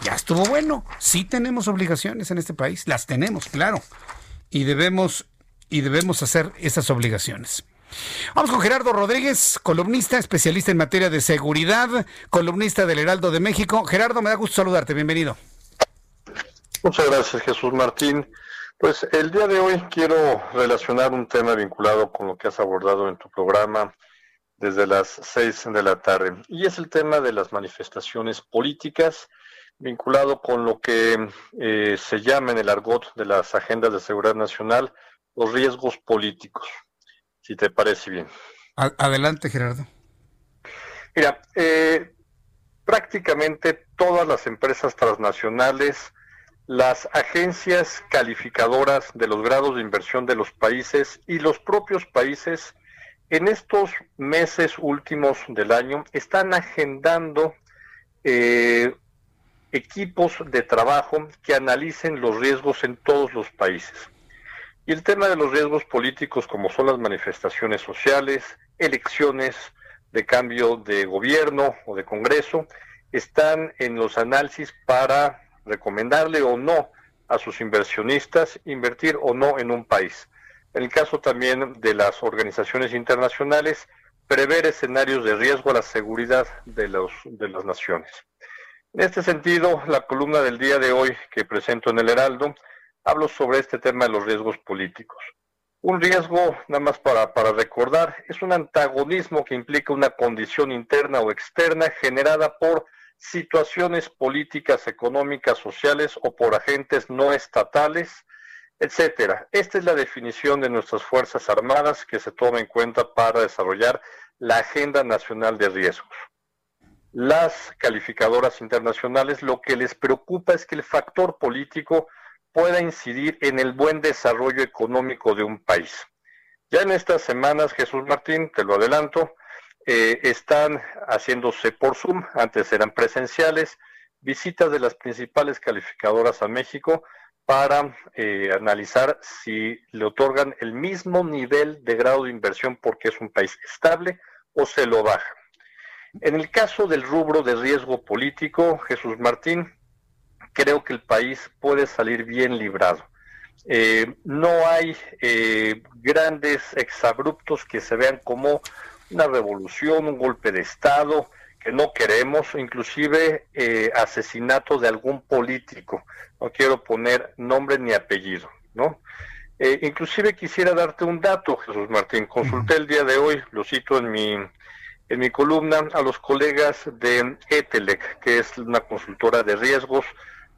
Ya estuvo bueno. Sí tenemos obligaciones en este país. Las tenemos, claro. Y debemos, y debemos hacer esas obligaciones. Vamos con Gerardo Rodríguez, columnista, especialista en materia de seguridad, columnista del Heraldo de México. Gerardo, me da gusto saludarte, bienvenido. Muchas gracias, Jesús Martín. Pues el día de hoy quiero relacionar un tema vinculado con lo que has abordado en tu programa desde las seis de la tarde, y es el tema de las manifestaciones políticas vinculado con lo que eh, se llama en el argot de las agendas de seguridad nacional los riesgos políticos si te parece bien. Adelante, Gerardo. Mira, eh, prácticamente todas las empresas transnacionales, las agencias calificadoras de los grados de inversión de los países y los propios países en estos meses últimos del año están agendando eh, equipos de trabajo que analicen los riesgos en todos los países. Y el tema de los riesgos políticos, como son las manifestaciones sociales, elecciones de cambio de gobierno o de Congreso, están en los análisis para recomendarle o no a sus inversionistas invertir o no en un país. En el caso también de las organizaciones internacionales, prever escenarios de riesgo a la seguridad de, los, de las naciones. En este sentido, la columna del día de hoy que presento en el Heraldo, hablo sobre este tema de los riesgos políticos. Un riesgo, nada más para, para recordar, es un antagonismo que implica una condición interna o externa generada por situaciones políticas, económicas, sociales o por agentes no estatales, etcétera. Esta es la definición de nuestras Fuerzas Armadas que se toma en cuenta para desarrollar la Agenda Nacional de Riesgos. Las calificadoras internacionales lo que les preocupa es que el factor político pueda incidir en el buen desarrollo económico de un país. Ya en estas semanas, Jesús Martín, te lo adelanto, eh, están haciéndose por Zoom, antes eran presenciales, visitas de las principales calificadoras a México para eh, analizar si le otorgan el mismo nivel de grado de inversión porque es un país estable o se lo baja. En el caso del rubro de riesgo político, Jesús Martín, creo que el país puede salir bien librado. Eh, no hay grandes exabruptos que se vean como una revolución, un golpe de Estado que no queremos, inclusive eh, asesinato de algún político. No quiero poner nombre ni apellido, ¿no? Eh, inclusive quisiera darte un dato, Jesús Martín. Consulté el día de hoy, lo cito en mi, en mi columna, a los colegas de ETELEC, que es una consultora de riesgos,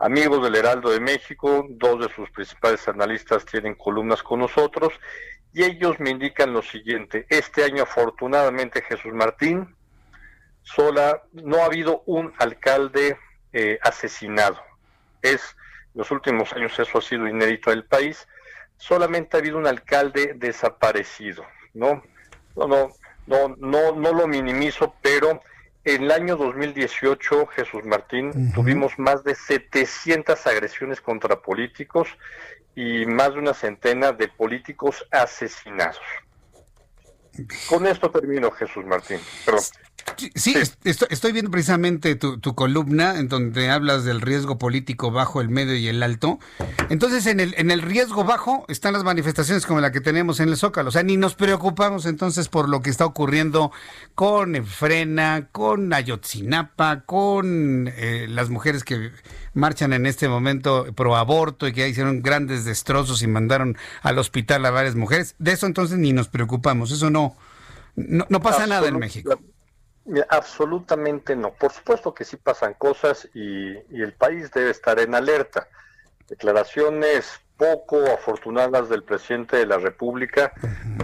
amigos del Heraldo de México, dos de sus principales analistas tienen columnas con nosotros, y ellos me indican lo siguiente, este año afortunadamente Jesús Martín, sola, no ha habido un alcalde eh, asesinado. Es, los últimos años eso ha sido inédito el país, solamente ha habido un alcalde desaparecido, ¿no? No, no, no, no, no lo minimizo, pero en el año 2018, Jesús Martín, tuvimos más de 700 agresiones contra políticos y más de una centena de políticos asesinados. Con esto termino, Jesús Martín. Sí, Estoy, viendo precisamente tu, columna en donde hablas del riesgo político bajo, el medio y el alto. Entonces, en el, en el riesgo bajo están las manifestaciones como la que tenemos en el Zócalo. O sea, ni nos preocupamos entonces por lo que está ocurriendo con Frena, con Ayotzinapa, con eh, las mujeres que marchan en este momento pro aborto y que hicieron grandes destrozos y mandaron al hospital a varias mujeres. De eso entonces ni nos preocupamos. Eso no, no, pasa nada en México. Absolutamente no. Por supuesto que sí pasan cosas y, el país debe estar en alerta. Declaraciones poco afortunadas del presidente de la República,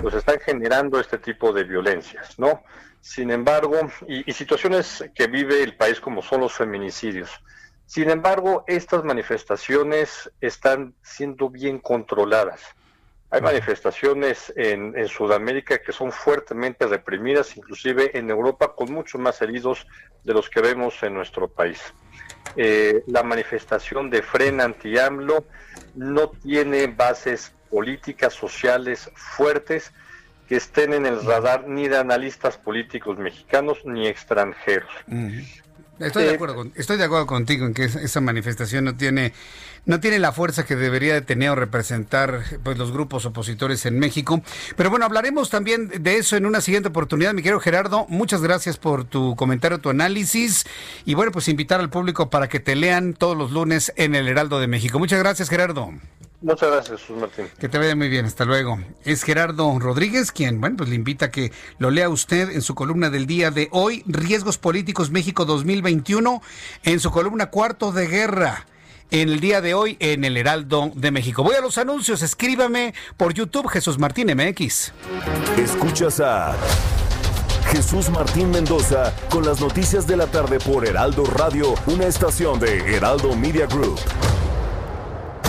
pues están generando este tipo de violencias, ¿no? Sin embargo, y, situaciones que vive el país como son los feminicidios. Sin embargo, estas manifestaciones están siendo bien controladas. Hay manifestaciones en, Sudamérica que son fuertemente reprimidas, inclusive en Europa, con muchos más heridos de los que vemos en nuestro país. Eh, la manifestación de Frena anti-AMLO no tiene bases políticas, sociales fuertes que estén en el radar ni de analistas políticos mexicanos ni extranjeros. Estoy de acuerdo, estoy de acuerdo contigo en que esa manifestación no tiene no tiene la fuerza que debería de tener o representar pues los grupos opositores en México. Pero bueno, hablaremos también de eso en una siguiente oportunidad, mi querido Gerardo. Muchas gracias por tu comentario, tu análisis y bueno, pues invitar al público para que te lean todos los lunes en el Heraldo de México. Muchas gracias, Gerardo. Muchas gracias, Jesús Martín. Que te vaya muy bien, hasta luego. Es Gerardo Rodríguez quien, bueno, pues le invita a que lo lea usted en su columna del día de hoy, Riesgos Políticos México 2021, en su columna Cuarto de Guerra en el día de hoy en el Heraldo de México. Voy a los anuncios, escríbame por YouTube Jesús Martín MX. Escuchas a Jesús Martín Mendoza con las noticias de la tarde por Heraldo Radio, una estación de Heraldo Media Group.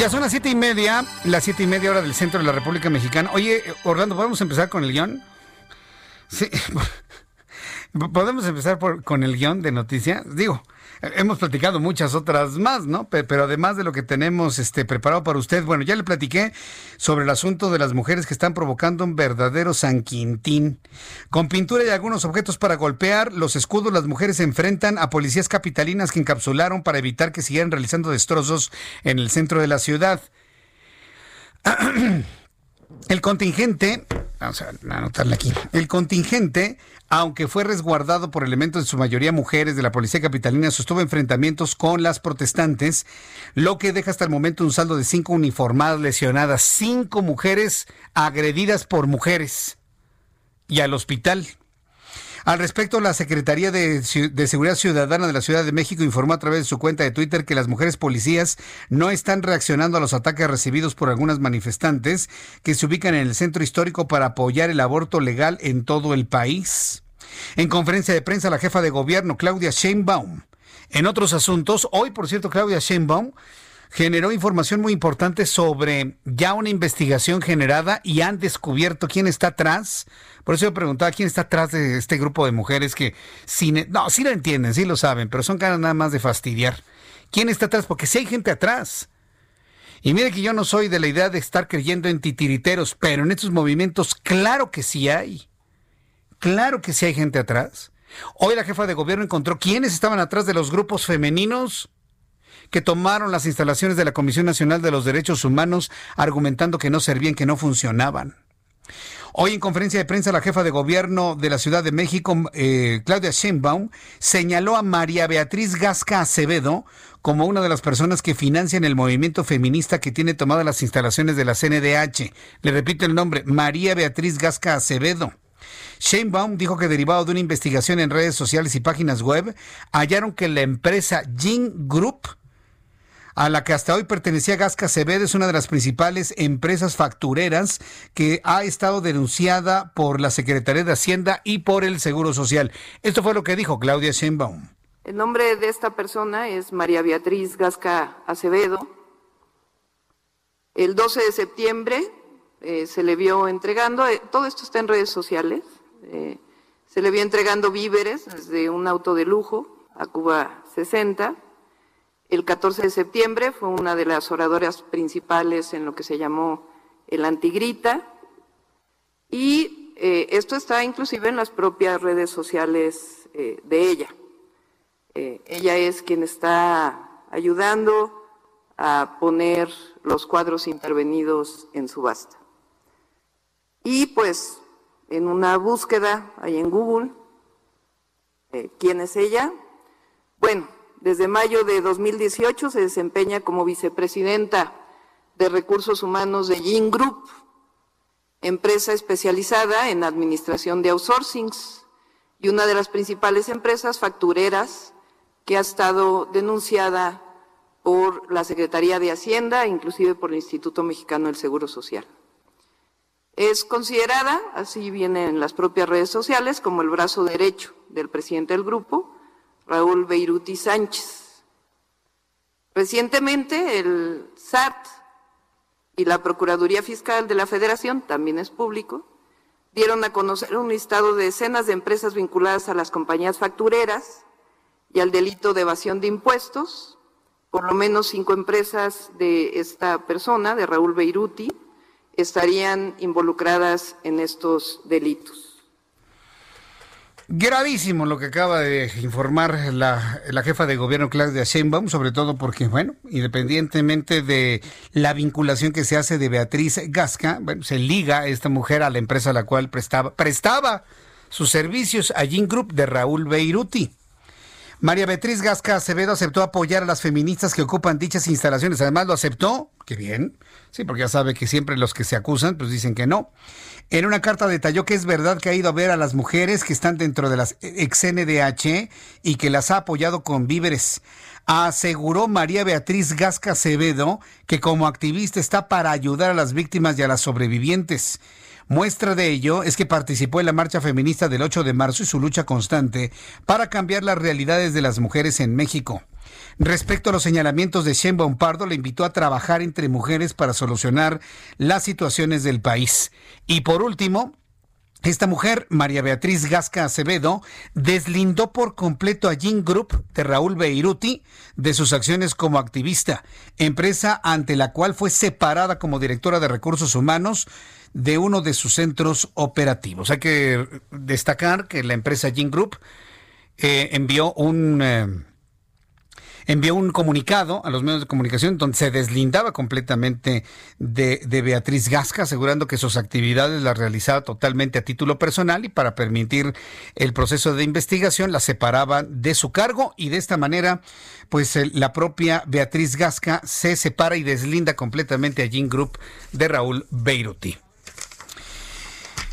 Ya son las siete y media, las siete y media hora del centro de la República Mexicana. Oye, Orlando, ¿podemos empezar con el guion? Sí. ¿Podemos empezar por, con el guion de noticias? Digo, hemos platicado muchas otras más, ¿no? Pero además de lo que tenemos este, preparado para usted, bueno, ya le platiqué sobre el asunto de las mujeres que están provocando un verdadero San Quintín. Con pintura y algunos objetos para golpear los escudos, las mujeres se enfrentan a policías capitalinas que encapsularon para evitar que siguieran realizando destrozos en el centro de la ciudad. El contingente, vamos a anotarle aquí, el contingente, aunque fue resguardado por elementos en su mayoría mujeres de la policía capitalina, sostuvo enfrentamientos con las protestantes, lo que deja hasta el momento un saldo de cinco uniformadas lesionadas, cinco mujeres agredidas por mujeres y al hospital. Al respecto, la Secretaría de, de, Seguridad Ciudadana de la Ciudad de México informó a través de su cuenta de Twitter que las mujeres policías no están reaccionando a los ataques recibidos por algunas manifestantes que se ubican en el centro histórico para apoyar el aborto legal en todo el país. En conferencia de prensa, la jefa de gobierno, Claudia Sheinbaum, en otros asuntos, hoy, por cierto, Claudia Sheinbaum generó información muy importante sobre ya una investigación generada y han descubierto quién está atrás. Por eso yo preguntaba quién está atrás de este grupo de mujeres que sin, no, sí lo entienden, sí lo saben, pero son ganas nada más de fastidiar. ¿Quién está atrás? Porque si hay gente atrás. Y mire que yo no soy de la idea de estar creyendo en titiriteros, pero en estos movimientos claro que sí hay. Claro que sí hay gente atrás. Hoy la jefa de gobierno encontró quiénes estaban atrás de los grupos femeninos que tomaron las instalaciones de la Comisión Nacional de los Derechos Humanos argumentando que no servían, que no funcionaban. Hoy en conferencia de prensa la jefa de gobierno de la Ciudad de México, eh, Claudia Sheinbaum, señaló a María Beatriz Gasca Acevedo como una de las personas que financian el movimiento feminista que tiene tomadas las instalaciones de la CNDH. Le repito el nombre, María Beatriz Gasca Acevedo. Sheinbaum dijo que derivado de una investigación en redes sociales y páginas web, hallaron que la empresa Jin Group a la que hasta hoy pertenecía Gasca Acevedo, es una de las principales empresas factureras que ha estado denunciada por la Secretaría de Hacienda y por el Seguro Social. Esto fue lo que dijo Claudia Sheinbaum. El nombre de esta persona es María Beatriz Gasca Acevedo. El 12 de septiembre eh, se le vio entregando, eh, todo esto está en redes sociales, eh, se le vio entregando víveres desde un auto de lujo a Cuba 60 el 14 de septiembre fue una de las oradoras principales en lo que se llamó el Antigrita. Y eh, esto está inclusive en las propias redes sociales eh, de ella. Eh, ella es quien está ayudando a poner los cuadros intervenidos en subasta. Y pues en una búsqueda ahí en Google, ¿quién es ella? Bueno, desde mayo de 2018 se desempeña como vicepresidenta de Recursos Humanos de Yin Group, empresa especializada en administración de outsourcings y una de las principales empresas factureras que ha estado denunciada por la Secretaría de Hacienda, inclusive por el Instituto Mexicano del Seguro Social. Es considerada, así viene en las propias redes sociales, como el brazo derecho del presidente del grupo, Raúl Beiruti Sánchez. Recientemente el SAT y la Procuraduría Fiscal de la Federación, también es público, dieron a conocer un listado de decenas de empresas vinculadas a las compañías factureras y al delito de evasión de impuestos. Por lo menos cinco empresas de esta persona, de Raúl Beiruti, estarían involucradas en estos delitos. Gravísimo lo que acaba de informar la, jefa de gobierno Claudia Sheinbaum, sobre todo porque, bueno, independientemente de la vinculación que se hace de Beatriz Gasca, bueno, se liga esta mujer a la empresa a la cual prestaba, prestaba sus servicios a Gin Group de Raúl Beiruti. María Beatriz Gasca Acevedo aceptó apoyar a las feministas que ocupan dichas instalaciones. Además, lo aceptó. Qué bien. Sí, porque ya sabe que siempre los que se acusan, pues dicen que no. En una carta detalló que es verdad que ha ido a ver a las mujeres que están dentro de las ex NDH y que las ha apoyado con víveres. Aseguró María Beatriz Gasca Acevedo que como activista está para ayudar a las víctimas y a las sobrevivientes. Muestra de ello es que participó en la marcha feminista del 8 de marzo y su lucha constante para cambiar las realidades de las mujeres en México. Respecto a los señalamientos de Sheinbaum Pardo, le invitó a trabajar entre mujeres para solucionar las situaciones del país. Y por último, esta mujer, María Beatriz Gasca Acevedo, deslindó por completo a Gin Group de Raúl Beiruti de sus acciones como activista, empresa ante la cual fue separada como directora de recursos humanos de uno de sus centros operativos. Hay que destacar que la empresa Gin Group eh, envió un... Eh, envió un comunicado a los medios de comunicación donde se deslindaba completamente de, Beatriz Gasca, asegurando que sus actividades las realizaba totalmente a título personal y para permitir el proceso de investigación la separaban de su cargo y de esta manera, pues la propia Beatriz Gasca se separa y deslinda completamente a Gin Group de Raúl Beiruti.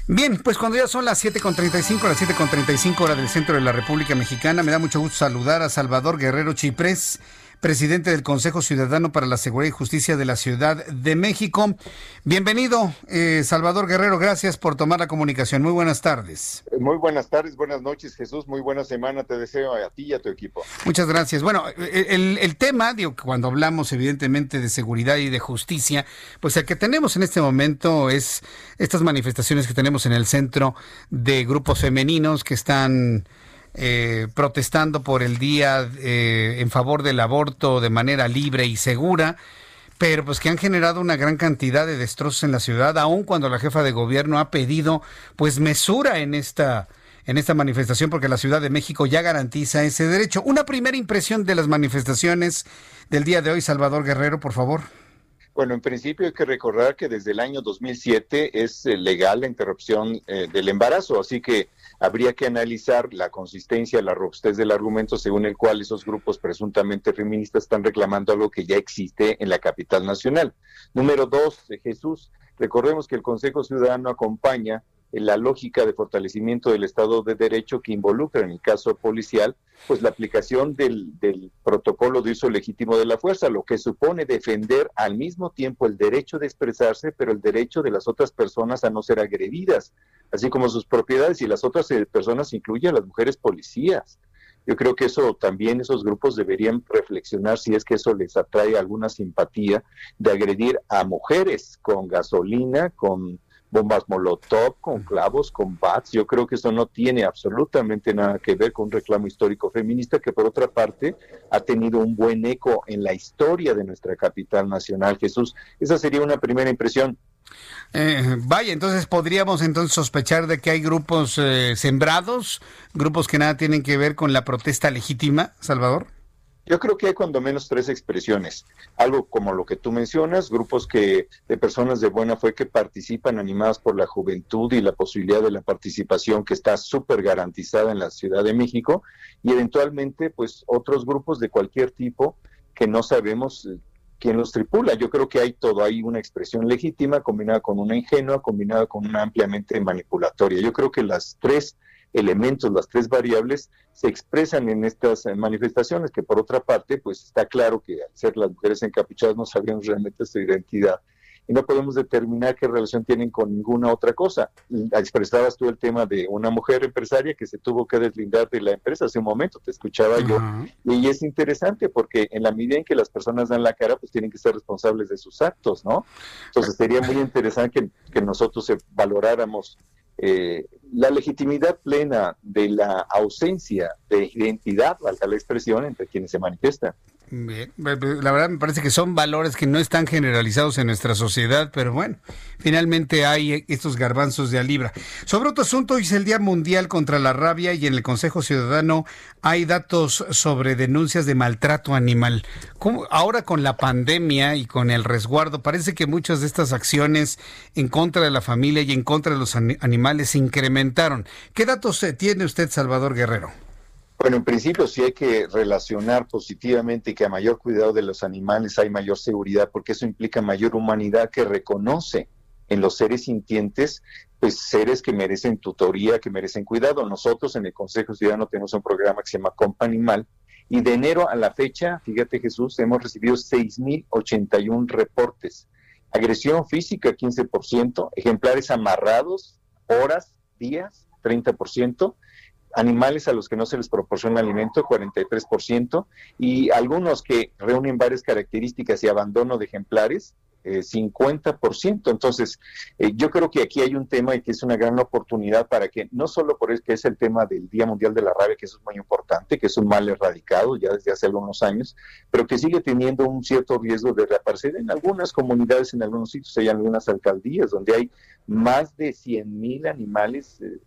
Bien, pues cuando ya son las 7.35, las 7.35 hora del centro de la República Mexicana, me da mucho gusto saludar a Salvador Guerrero Chiprés, presidente del Consejo Ciudadano para la Seguridad y Justicia de la Ciudad de México. Bienvenido, eh, Salvador Guerrero, gracias por tomar la comunicación. Muy buenas tardes. Muy buenas tardes, buenas noches, Jesús. Muy buena semana te deseo a ti y a tu equipo. Muchas gracias. Bueno, el, el tema, digo, cuando hablamos evidentemente de seguridad y de justicia, pues el que tenemos en este momento es estas manifestaciones que tenemos en el centro de grupos femeninos que están eh, protestando por el día eh, en favor del aborto de manera libre y segura, pero pues que han generado una gran cantidad de destrozos en la ciudad, aun cuando la jefa de gobierno ha pedido pues mesura en esta en esta manifestación porque la Ciudad de México ya garantiza ese derecho. Una primera impresión de las manifestaciones del día de hoy, Salvador Guerrero, por favor. Bueno, en principio hay que recordar que desde el año 2007 es eh, legal la interrupción del embarazo, así que habría que analizar la consistencia, la robustez del argumento según el cual esos grupos presuntamente feministas están reclamando algo que ya existe en la capital nacional. Número dos, Jesús, recordemos que el Consejo Ciudadano acompaña la lógica de fortalecimiento del Estado de Derecho que involucra en el caso policial, pues la aplicación del, del, protocolo de uso legítimo de la fuerza, lo que supone defender al mismo tiempo el derecho de expresarse, pero el derecho de las otras personas a no ser agredidas, así como sus propiedades y las otras eh, personas incluyen a las mujeres policías. Yo creo que eso también esos grupos deberían reflexionar si es que eso les atrae alguna simpatía de agredir a mujeres con gasolina, con bombas molotov, con clavos, con bats. Yo creo que eso no tiene absolutamente nada que ver con un reclamo histórico feminista que por otra parte ha tenido un buen eco en la historia de nuestra capital nacional. Jesús, esa sería una primera impresión. Eh, vaya, entonces podríamos entonces sospechar de que hay grupos eh, sembrados, grupos que nada tienen que ver con la protesta legítima, Salvador. Yo creo que hay cuando menos tres expresiones. Algo como lo que tú mencionas, grupos que de personas de buena fe que participan animadas por la juventud y la posibilidad de la participación que está súper garantizada en la Ciudad de México y eventualmente pues otros grupos de cualquier tipo que no sabemos eh, quién los tripula. Yo creo que hay todo, hay una expresión legítima combinada con una ingenua, combinada con una ampliamente manipulatoria. Yo creo que las tres elementos, las tres variables, se expresan en estas eh, manifestaciones, que por otra parte, pues está claro que al ser las mujeres encapuchadas no sabíamos realmente su identidad y no podemos determinar qué relación tienen con ninguna otra cosa. Expresabas tú el tema de una mujer empresaria que se tuvo que deslindar de la empresa hace un momento, te escuchaba yo, y es interesante porque en la medida en que las personas dan la cara, pues tienen que ser responsables de sus actos, ¿no? Entonces sería muy interesante que, que nosotros valoráramos eh, la legitimidad plena de la ausencia de identidad, valga la expresión, entre quienes se manifiestan. La verdad me parece que son valores que no están generalizados en nuestra sociedad, pero bueno, finalmente hay estos garbanzos de a libra. Sobre otro asunto, hoy es el Día Mundial contra la Rabia y en el Consejo Ciudadano hay datos sobre denuncias de maltrato animal. Ahora con la pandemia y con el resguardo, parece que muchas de estas acciones en contra de la familia y en contra de los animales se incrementaron. ¿Qué datos tiene usted, Salvador Guerrero? Bueno, en principio sí hay que relacionar positivamente que a mayor cuidado de los animales hay mayor seguridad, porque eso implica mayor humanidad que reconoce en los seres sintientes, pues seres que merecen tutoría, que merecen cuidado. Nosotros en el Consejo Ciudadano tenemos un programa que se llama Compa Animal, y de enero a la fecha, fíjate Jesús, hemos recibido 6.081 reportes. Agresión física 15%, ejemplares amarrados, horas, días 30%, animales a los que no se les proporciona alimento 43% y algunos que reúnen varias características y abandono de ejemplares 50%. Eh, Entonces, eh, yo creo que aquí hay un tema y que es una gran oportunidad para que, no solo por el que es el tema del Día Mundial de la Rabia, que eso es muy importante, que es un mal erradicado ya desde hace algunos años, pero que sigue teniendo un cierto riesgo de reaparecer en algunas comunidades, en algunos sitios, hay algunas alcaldías donde hay más de 100 mil animales eh,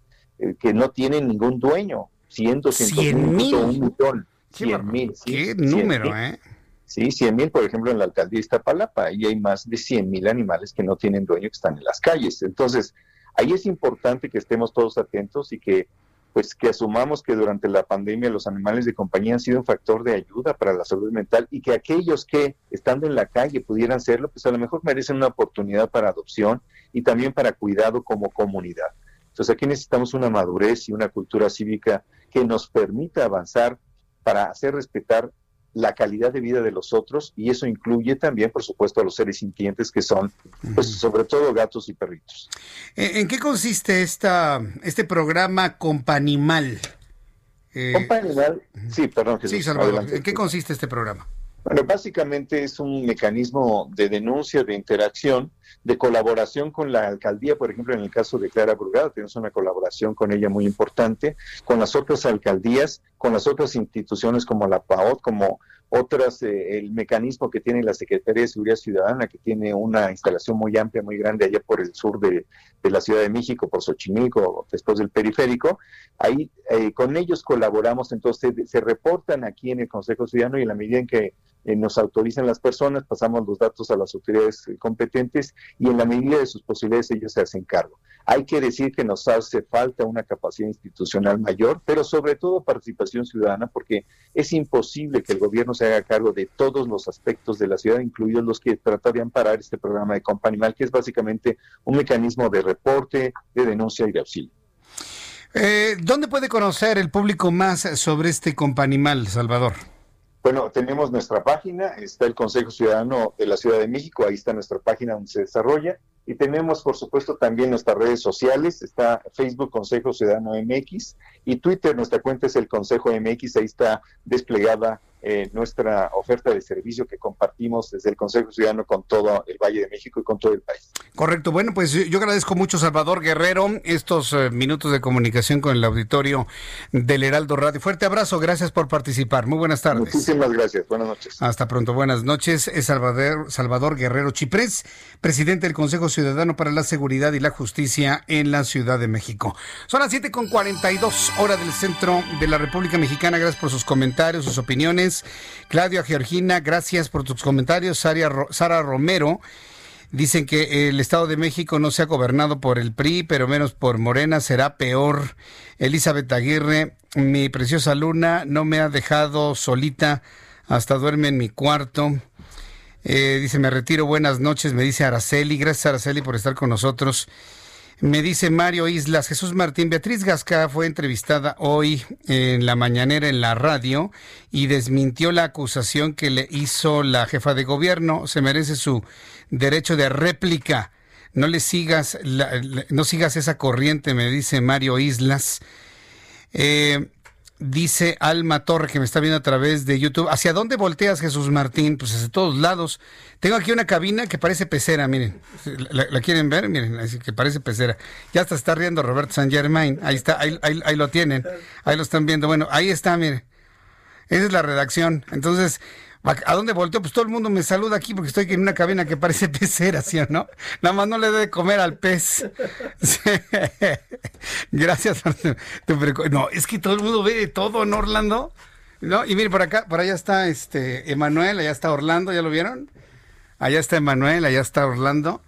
que no tienen ningún dueño, 100, 200 mil, un millón. 100 mil. Qué número, ¿eh? Sí, 100 mil, por ejemplo, en la alcaldía de Iztapalapa, ahí hay más de 100 mil animales que no tienen dueño, que están en las calles. Entonces, ahí es importante que estemos todos atentos y que pues que asumamos que durante la pandemia los animales de compañía han sido un factor de ayuda para la salud mental y que aquellos que estando en la calle pudieran serlo, pues a lo mejor merecen una oportunidad para adopción y también para cuidado como comunidad. Entonces aquí necesitamos una madurez y una cultura cívica que nos permita avanzar para hacer respetar la calidad de vida de los otros y eso incluye también, por supuesto, a los seres sintientes que son, pues, sobre todo gatos y perritos. ¿En qué consiste esta, este programa Companimal? Eh, Companimal, sí, perdón. sí, Salvador, ¿en qué consiste este programa? Bueno, básicamente es un mecanismo de denuncia, de interacción, de colaboración con la alcaldía, por ejemplo, en el caso de Clara Brugada, tenemos una colaboración con ella muy importante, con las otras alcaldías, con las otras instituciones como la PAOT, como otras, eh, el mecanismo que tiene la Secretaría de Seguridad Ciudadana, que tiene una instalación muy amplia, muy grande allá por el sur de, la Ciudad de México, por Xochimilco, después del periférico. Ahí eh, con ellos colaboramos, entonces se reportan aquí en el Consejo Ciudadano y en la medida en que eh, nos autorizan las personas, pasamos los datos a las autoridades competentes y en la medida de sus posibilidades ellos se hacen cargo. Hay que decir que nos hace falta una capacidad institucional mayor, pero sobre todo participación ciudadana, porque es imposible que el gobierno se haga cargo de todos los aspectos de la ciudad, incluidos los que trata de amparar este programa de Companimal, que es básicamente un mecanismo de reporte, de denuncia y de auxilio. Eh, ¿Dónde puede conocer el público más sobre este Companimal, Salvador? Bueno, tenemos nuestra página, está el Consejo Ciudadano de la Ciudad de México, ahí está nuestra página donde se desarrolla. Y tenemos, por supuesto, también nuestras redes sociales, está Facebook Consejo Ciudadano MX y Twitter, nuestra cuenta es el Consejo MX, ahí está desplegada eh, nuestra oferta de servicio que compartimos desde el Consejo Ciudadano con todo el Valle de México y con todo el país. Correcto. Bueno, pues yo agradezco mucho, Salvador Guerrero, estos eh, minutos de comunicación con el auditorio del Heraldo Radio. Fuerte abrazo, gracias por participar. Muy buenas tardes. Muchísimas gracias. Buenas noches. Hasta pronto. Buenas noches. Es Salvador, Salvador Guerrero Chiprés, presidente del Consejo Ciudadano para la Seguridad y la Justicia en la Ciudad de méxico Son las 7 con 42 horas del centro de la República Mexicana. Gracias por sus comentarios, sus opiniones. Claudia Georgina, gracias por tus comentarios. Sara Romero. Dicen que el Estado de México no se ha gobernado por el PRI, pero menos por Morena, será peor. Elizabeth Aguirre, mi preciosa luna no me ha dejado solita, hasta duerme en mi cuarto. Eh, dice, me retiro, buenas noches, me dice Araceli. Gracias Araceli por estar con nosotros. Me dice Mario Islas, Jesús Martín, Beatriz Gasca fue entrevistada hoy en la mañanera en la radio y desmintió la acusación que le hizo la jefa de gobierno. Se merece su derecho de réplica. No le sigas, no sigas esa corriente, me dice Mario Islas. Eh, Dice Alma Torre, que me está viendo a través de YouTube. ¿Hacia dónde volteas, Jesús Martín? Pues hacia todos lados. Tengo aquí una cabina que parece pecera, miren. ¿La, quieren ver? Miren, así que parece pecera. Ya hasta está riendo Roberto San Germain. Ahí está, ahí, ahí lo tienen. Ahí lo están viendo. Bueno, ahí está, miren. Esa es la redacción. Entonces, ¿A dónde volteo? Pues todo el mundo me saluda aquí porque estoy en una cabina que parece pecera, ¿sí o no? Nada más no le debe comer al pez. Gracias. No, es que todo el mundo ve de todo, ¿no, Orlando? ¿No? Y mire, por acá, por allá está este Emanuel, allá está Orlando, ¿ya lo vieron? Allá está Emanuel, allá está Orlando.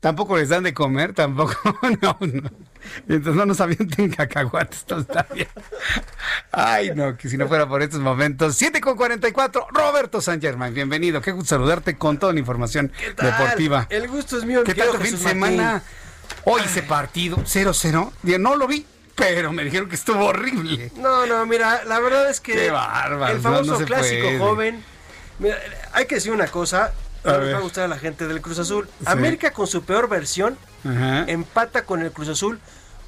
Tampoco les dan de comer, tampoco. No, no. Entonces no nos avienten cacahuates todavía. Ay, no, que si no fuera por estos momentos. 7 con 44, Roberto San Germán, bienvenido. Qué gusto saludarte con toda la información deportiva. El gusto es mío. ¿Qué tal tu fin de semana? Hoy ese partido, 0-0. No lo vi, pero me dijeron que estuvo horrible. No, no, mira, la verdad es que Qué bárbaro, el famoso no, no se clásico puede. joven. Mira, hay que decir una cosa, A no les ver. va a gustar a la gente del Cruz Azul. Sí. América con su peor versión Ajá. empata con el Cruz Azul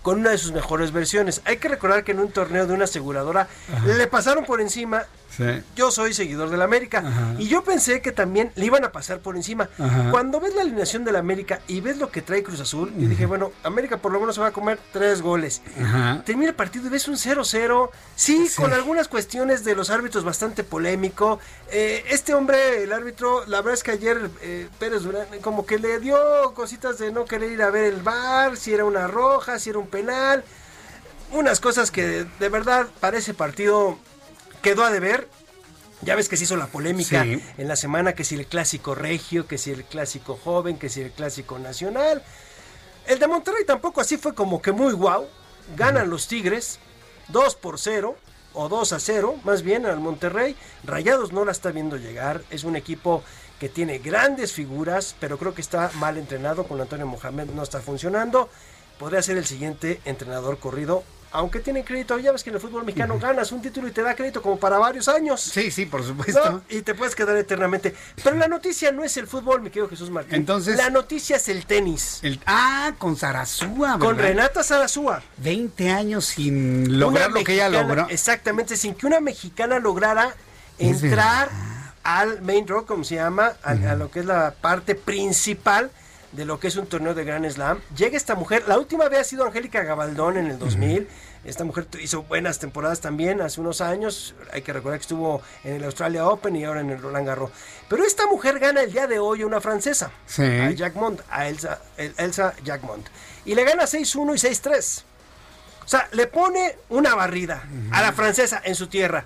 con una de sus mejores versiones. Hay que recordar que en un torneo de una aseguradora le pasaron por encima. Sí. Yo soy seguidor del América y yo pensé que también le iban a pasar por encima. Ajá. Cuando ves la alineación del América y ves lo que trae Cruz Azul, yo dije, bueno, América por lo menos se va a comer tres goles. Ajá. Termina el partido y ves un 0-0. Sí, con algunas cuestiones de los árbitros bastante polémico. Eh, este hombre, el árbitro, la verdad es que ayer eh, Pérez Durán como que le dio cositas de no querer ir a ver el bar, si era una roja, si era un penal. Unas cosas que de verdad para ese partido quedó a deber. Ya ves que se hizo la polémica Sí. en la semana que si el clásico regio, que si el clásico joven, que si el clásico nacional. El de Monterrey tampoco así fue como que muy guau. Ganan los Tigres 2 por 0 o 2 a 0, más bien al Monterrey. Rayados no la está viendo llegar. Es un equipo que tiene grandes figuras, pero creo que está mal entrenado. Con Antonio Mohamed no está funcionando. Podría ser el siguiente entrenador corrido. Aunque tiene crédito, ya ves que en el fútbol mexicano ganas un título y te da crédito como para varios años. Sí, sí, por supuesto. ¿no? Y te puedes quedar eternamente. Pero la noticia no es el fútbol, mi querido Jesús Martín. Entonces- La noticia es el tenis. El, ah, con Sarazúa, Con. Renata Sarazúa. 20 años sin lograr Una lo que ella logró. Exactamente, sin que una mexicana lograra entrar al main draw, como se llama, a, a lo que es la parte principal de lo que es un torneo de Grand Slam. Llega esta mujer, la última había sido Angélica Gabaldón en el 2000. Esta mujer hizo buenas temporadas también hace unos años. Hay que recordar que estuvo en el Australia Open y ahora en el Roland Garros. Pero esta mujer gana el día de hoy a una francesa, Sí. a Jacquemont, a Elsa, el- Elsa Jacquemont. Y le gana 6-1 y 6-3. O sea, le pone una barrida a la francesa en su tierra.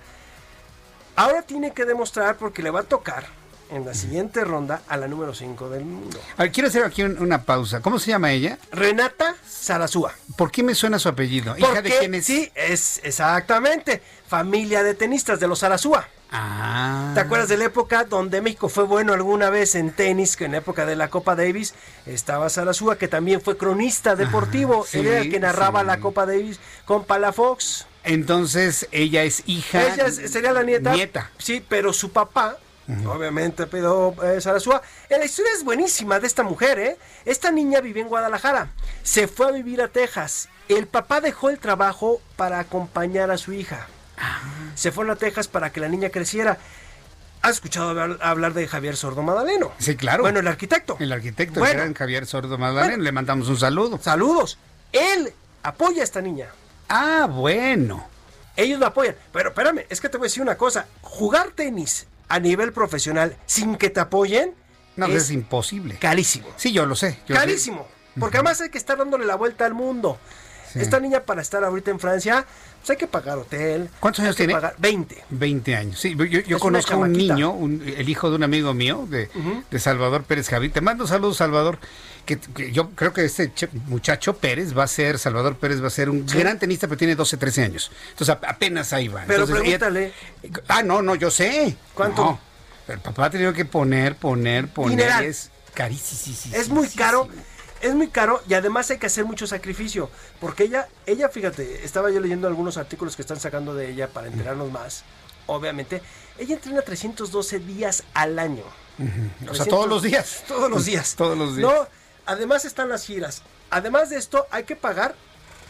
Ahora tiene que demostrar porque le va a tocar en la siguiente ronda a la número 5 del mundo. A ver, quiero hacer aquí un- una pausa. ¿Cómo se llama ella? Renata Sarazúa. ¿Por qué me suena su apellido? ¿Hija de Porque quién es? Sí, es exactamente. Familia de tenistas de los Sarazúa. Ah. ¿Te acuerdas de la época donde México fue bueno alguna vez en tenis, que en la época de la Copa Davis estaba Sarazúa, que también fue cronista deportivo, Él era el que narraba sí. la Copa Davis con Palafox. Entonces, ella es hija. Ella es- sería la nieta. Nieta. Sí, pero su papá, obviamente, pero eh, Sarasúa. Eh, La historia es buenísima de esta mujer, ¿eh? Esta niña vivía en Guadalajara, se fue a vivir a Texas. El papá dejó el trabajo para acompañar a su hija. Se fueron a Texas para que la niña creciera. ¿Has escuchado hablar, hablar de Javier Sordo Madaleno? Sí, claro. Bueno, el arquitecto. El arquitecto, Bueno. el gran Javier Sordo Magdalena. Le mandamos un saludo. Saludos. Él apoya a esta niña. Ah, bueno. Ellos lo apoyan. Pero espérame, es que te voy a decir una cosa. Jugar tenis a nivel profesional sin que te apoyen No, es, imposible. carísimo. Sí, yo lo sé. yo sé. Carísimo. Porque además hay que estar dándole la vuelta al mundo. Esta niña para estar ahorita en Francia, pues hay que pagar hotel. ¿Cuántos años tiene? pagar 20. 20 años. Sí, yo, conozco a un niño, un- el hijo de un amigo mío, de, de Salvador Pérez Javi. Te mando saludos, Salvador. Que, que yo creo que este muchacho Pérez va a ser, Salvador Pérez va a ser un Sí. gran tenista, pero tiene 12, 13 años. Entonces apenas ahí va. Pero Entonces, ella- pregúntale. ah, no, no, yo sé. ¿Cuánto? No, el papá ha tenido que poner, poner, poner. Dineral. y Es carísimo. Es muy caro. Es muy caro y además hay que hacer mucho sacrificio. Porque ella, ella, fíjate, estaba yo leyendo algunos artículos que están sacando de ella para enterarnos más. Obviamente, ella entrena 312 días al año. O sea, todos los días. Todos los días. Todos los días. No, además están las giras. Además de esto, hay que pagar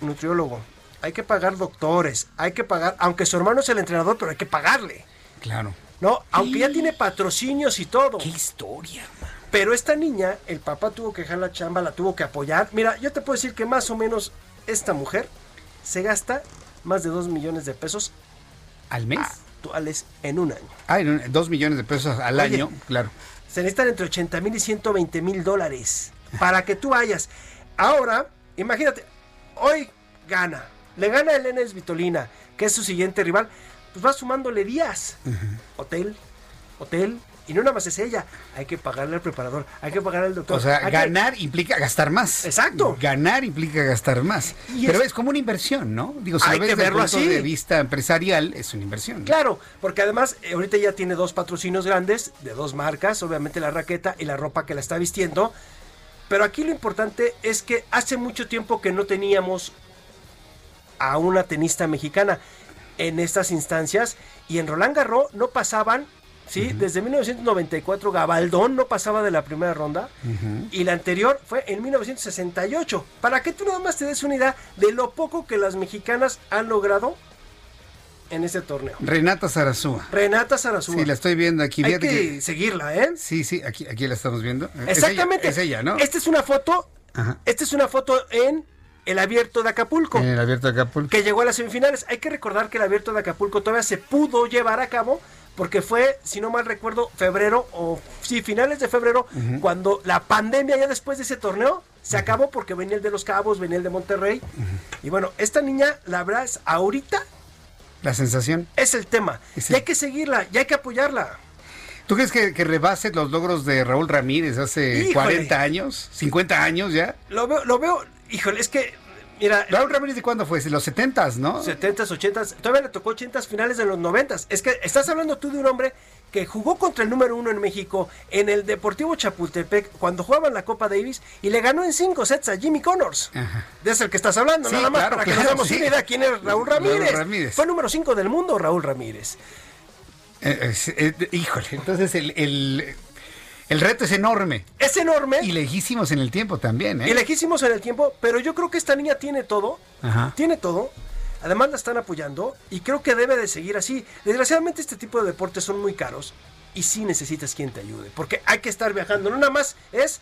nutriólogo, hay que pagar doctores, hay que pagar, aunque su hermano es el entrenador, pero hay que pagarle. Claro. No, aunque ya tiene patrocinios y todo. Qué historia, Pero esta niña, el papá tuvo que dejar la chamba, la tuvo que apoyar. Mira, yo te puedo decir que más o menos esta mujer se gasta más de 2 millones de pesos ¿Al mes? actuales en un año. Ah, en- dos millones de pesos al Oye. año, claro. Se necesitan entre 80 mil y 120 mil dólares para que tú vayas. Ahora, imagínate, hoy gana, le gana el Enes Vitolina, que es su siguiente rival, pues va sumándole días. Hotel, hotel, Y no nada más es ella, hay que pagarle al preparador, hay que pagarle al doctor. O sea, que- ganar implica gastar más. Exacto. Ganar implica gastar más. Y Pero es- es como una inversión, ¿no? Digo, si Hay lo ves que desde el verlo punto así. de vista empresarial, es una inversión. Claro, porque además eh, ahorita ya tiene dos patrocinios grandes de dos marcas, obviamente la raqueta y la ropa que la está vistiendo. Pero aquí lo importante es que hace mucho tiempo que no teníamos a una tenista mexicana en estas instancias y en Roland Garros no pasaban, ¿sí? Desde 1994 Gabaldón no pasaba de la primera ronda y la anterior fue en 1968. Para que tú nada más te des una idea de lo poco que las mexicanas han logrado en este torneo. Renata Zarazúa. Renata Zarazúa. Sí, la estoy viendo aquí. Hay que, seguirla, ¿eh? Sí, sí, aquí, aquí la estamos viendo. Es Exactamente. ella, Es ella, ¿no? Esta es una foto. Esta es una foto en el abierto de Acapulco. En el abierto de Acapulco. Que llegó a las semifinales. Hay que recordar que el abierto de Acapulco todavía se pudo llevar a cabo. Porque fue, si no mal recuerdo, febrero o sí, finales de febrero, cuando la pandemia ya después de ese torneo se acabó porque venía el de Los Cabos, venía el de Monterrey. Y bueno, esta niña, la verdad es, ahorita La sensación. es el tema. Es Y hay que seguirla, y hay que apoyarla. ¿Tú crees que, que rebase los logros de Raúl Ramírez hace Híjole. 40 años? ¿50 años ya? Lo veo, lo veo, híjole, es que, mira. Raúl Ramírez de cuándo fue? ¿De los 70s, no? 70s, 80s, todavía le tocó 80s finales de los 90s. Es que estás hablando tú de un hombre que jugó contra el número uno en México en el Deportivo Chapultepec cuando jugaban la Copa Davis y le ganó en cinco sets a Jimmy Connors. De ese el que estás hablando, Sí, nada más claro, para que nos demos sí. idea quién es Raúl Raúl Ramírez. Ramírez. Fue número 5 del mundo Raúl Ramírez. Eh, es- eh, híjole, entonces el, el, el reto es enorme. Es enorme. Y lejísimos en el tiempo también, ¿eh? Y lejísimos en el tiempo, pero yo creo que esta niña tiene todo, Ajá. tiene todo. Además la están apoyando y creo que debe de seguir así. Desgraciadamente este tipo de deportes son muy caros y sí necesitas quien te ayude, porque hay que estar viajando. No nada más es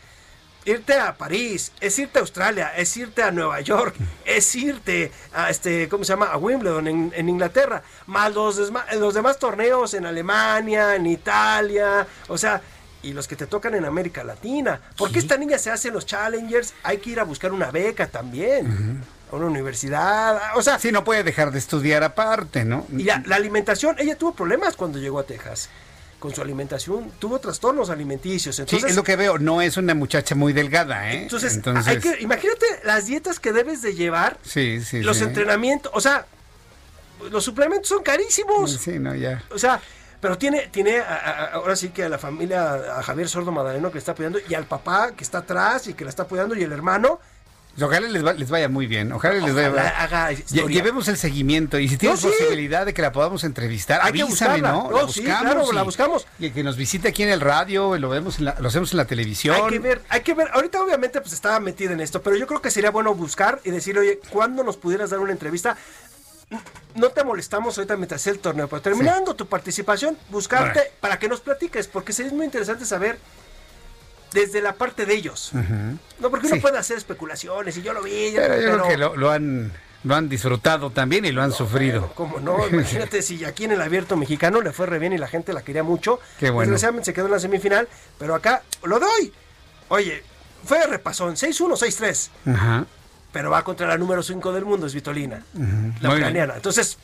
irte a París, es irte a Australia, es irte a Nueva York, es irte a este, ¿cómo se llama? A Wimbledon en, en Inglaterra, más los, los demás torneos en Alemania, en Italia, o sea, y los que te tocan en América Latina. Porque esta niña se hace los Challengers, hay que ir a buscar una beca también, a una universidad, o sea, Sí, no puede dejar de estudiar aparte, ¿no? y la, la alimentación, ella tuvo problemas cuando llegó a Texas. Con su alimentación, tuvo trastornos alimenticios. Sí, Entonces, es lo que veo. No es una muchacha muy delgada, ¿eh? entonces, hay que, imagínate las dietas que debes de llevar, Sí, sí, los sí. entrenamientos, o sea, los suplementos son carísimos. Sí, no, ya. O sea, pero tiene, tiene a- a- ahora sí que a la familia, a Javier Sordo Madaleno que le está apoyando, y al papá que está atrás y que la está apoyando, y el hermano. Ojalá les, va- les vaya muy bien. Ojalá les vaya Ojalá haga Lle- historia. Llevemos el seguimiento y si tienes No, sí. posibilidad de que la podamos entrevistar, Hay que avísame, buscarla. ¿no? No, la sí, buscamos. claro, la y- buscamos. Y que nos visite aquí en el radio, y lo vemos en la- lo hacemos en la televisión. Hay que ver, hay que ver. Ahorita obviamente pues estaba metida en esto, pero yo creo que sería bueno buscar y decir, oye, ¿cuándo nos pudieras dar una entrevista? No te molestamos ahorita mientras el torneo, pero terminando tu participación, buscarte Bueno. para que nos platiques, porque es muy interesante saber desde la parte de ellos. No, porque uno Sí. puede hacer especulaciones y yo lo vi. Pero yo creo que lo, lo han, lo han disfrutado también y lo han sufrido. ¿Cómo no? Imagínate si aquí en el abierto mexicano le fue re bien y la gente la quería mucho. Qué bueno. Desgraciadamente se quedó en la semifinal, pero acá lo doy. Oye, fue repasón, 6-1, 6-3. Ajá. Pero va contra la número 5 del mundo, es Vitolina, la Muy bien. ucraniana. Entonces,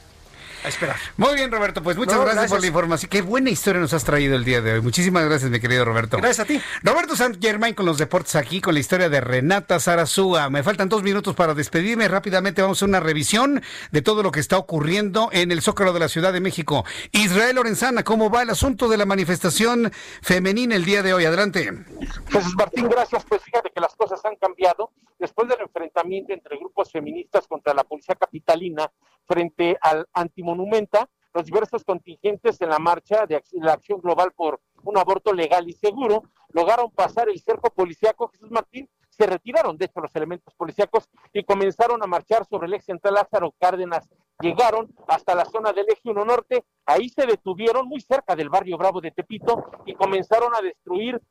a esperar. Muy bien, Roberto. Pues muchas No, gracias, por la información. Qué buena historia nos has traído el día de hoy. Muchísimas gracias, mi querido Roberto. Gracias a ti. Roberto San Germain con los deportes aquí, con la historia de Renata Zarazúa. Me faltan dos minutos para despedirme. Rápidamente vamos a hacer una revisión de todo lo que está ocurriendo en el Zócalo de la Ciudad de México. Israel Lorenzana, ¿cómo va el asunto de la manifestación femenina el día de hoy? Adelante. Jesús Martín, gracias. Pues fíjate que las cosas han cambiado después del enfrentamiento entre grupos feministas contra la policía capitalina frente al antimonumenta. Los diversos contingentes en la marcha de la acción global por un aborto legal y seguro lograron pasar el cerco policíaco. Jesús Martín se retiraron, de hecho, los elementos policíacos y comenzaron a marchar sobre el ex central Lázaro Cárdenas. Llegaron hasta la zona del eje 1 norte, ahí se detuvieron muy cerca del barrio Bravo de Tepito y comenzaron a destruir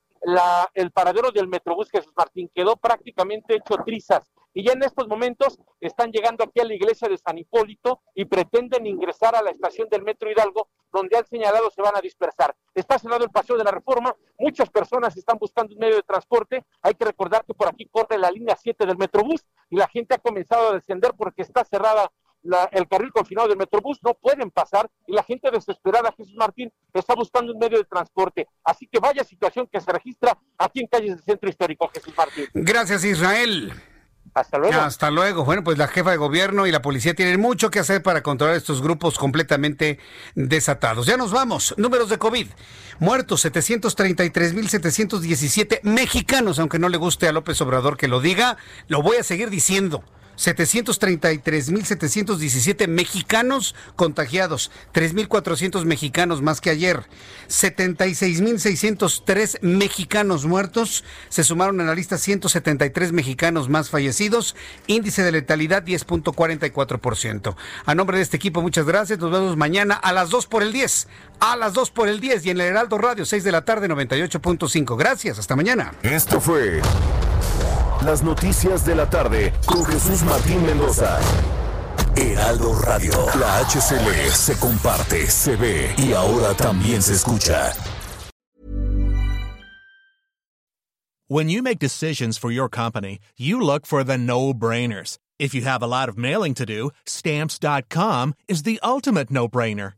el paradero del Metrobús Jesús Martín. Quedó prácticamente hecho trizas. Y ya en estos momentos están llegando aquí a la iglesia de San Hipólito y pretenden ingresar a la estación del Metro Hidalgo, donde al señalado se van a dispersar. Está cerrado el paseo de la reforma, muchas personas están buscando un medio de transporte. Hay que recordar que por aquí corre la línea 7 del Metrobús y la gente ha comenzado a descender porque está cerrada el carril confinado del Metrobús, no pueden pasar y la gente desesperada, Jesús Martín, está buscando un medio de transporte. Así que vaya situación que se registra aquí en calles del centro histórico, Jesús Martín. Gracias, Israel. Hasta luego. Hasta luego. Bueno, pues la jefa de gobierno y la policía tienen mucho que hacer para controlar estos grupos completamente desatados. Ya nos vamos. Números de COVID. Muertos 733.717 mexicanos, aunque no le guste a López Obrador que lo diga, lo voy a seguir diciendo. 733.717 mexicanos contagiados, 3.400 mexicanos más que ayer, 76.603 mexicanos muertos, se sumaron a la lista 173 mexicanos más fallecidos, índice de letalidad 10.44%. A nombre de este equipo, muchas gracias, nos vemos mañana a las 2 por el 10, a las 2 por el 10 y en el Heraldo Radio 6 de la tarde 98.5. Gracias, hasta mañana. Esto fue... Las noticias de la tarde con Jesús Martín Mendoza. Heraldo Radio. La HCL se comparte, se ve y ahora también se escucha. When you make decisions for your company, you look for the no-brainers. If you have a lot of mailing to do, stamps.com is the ultimate no-brainer.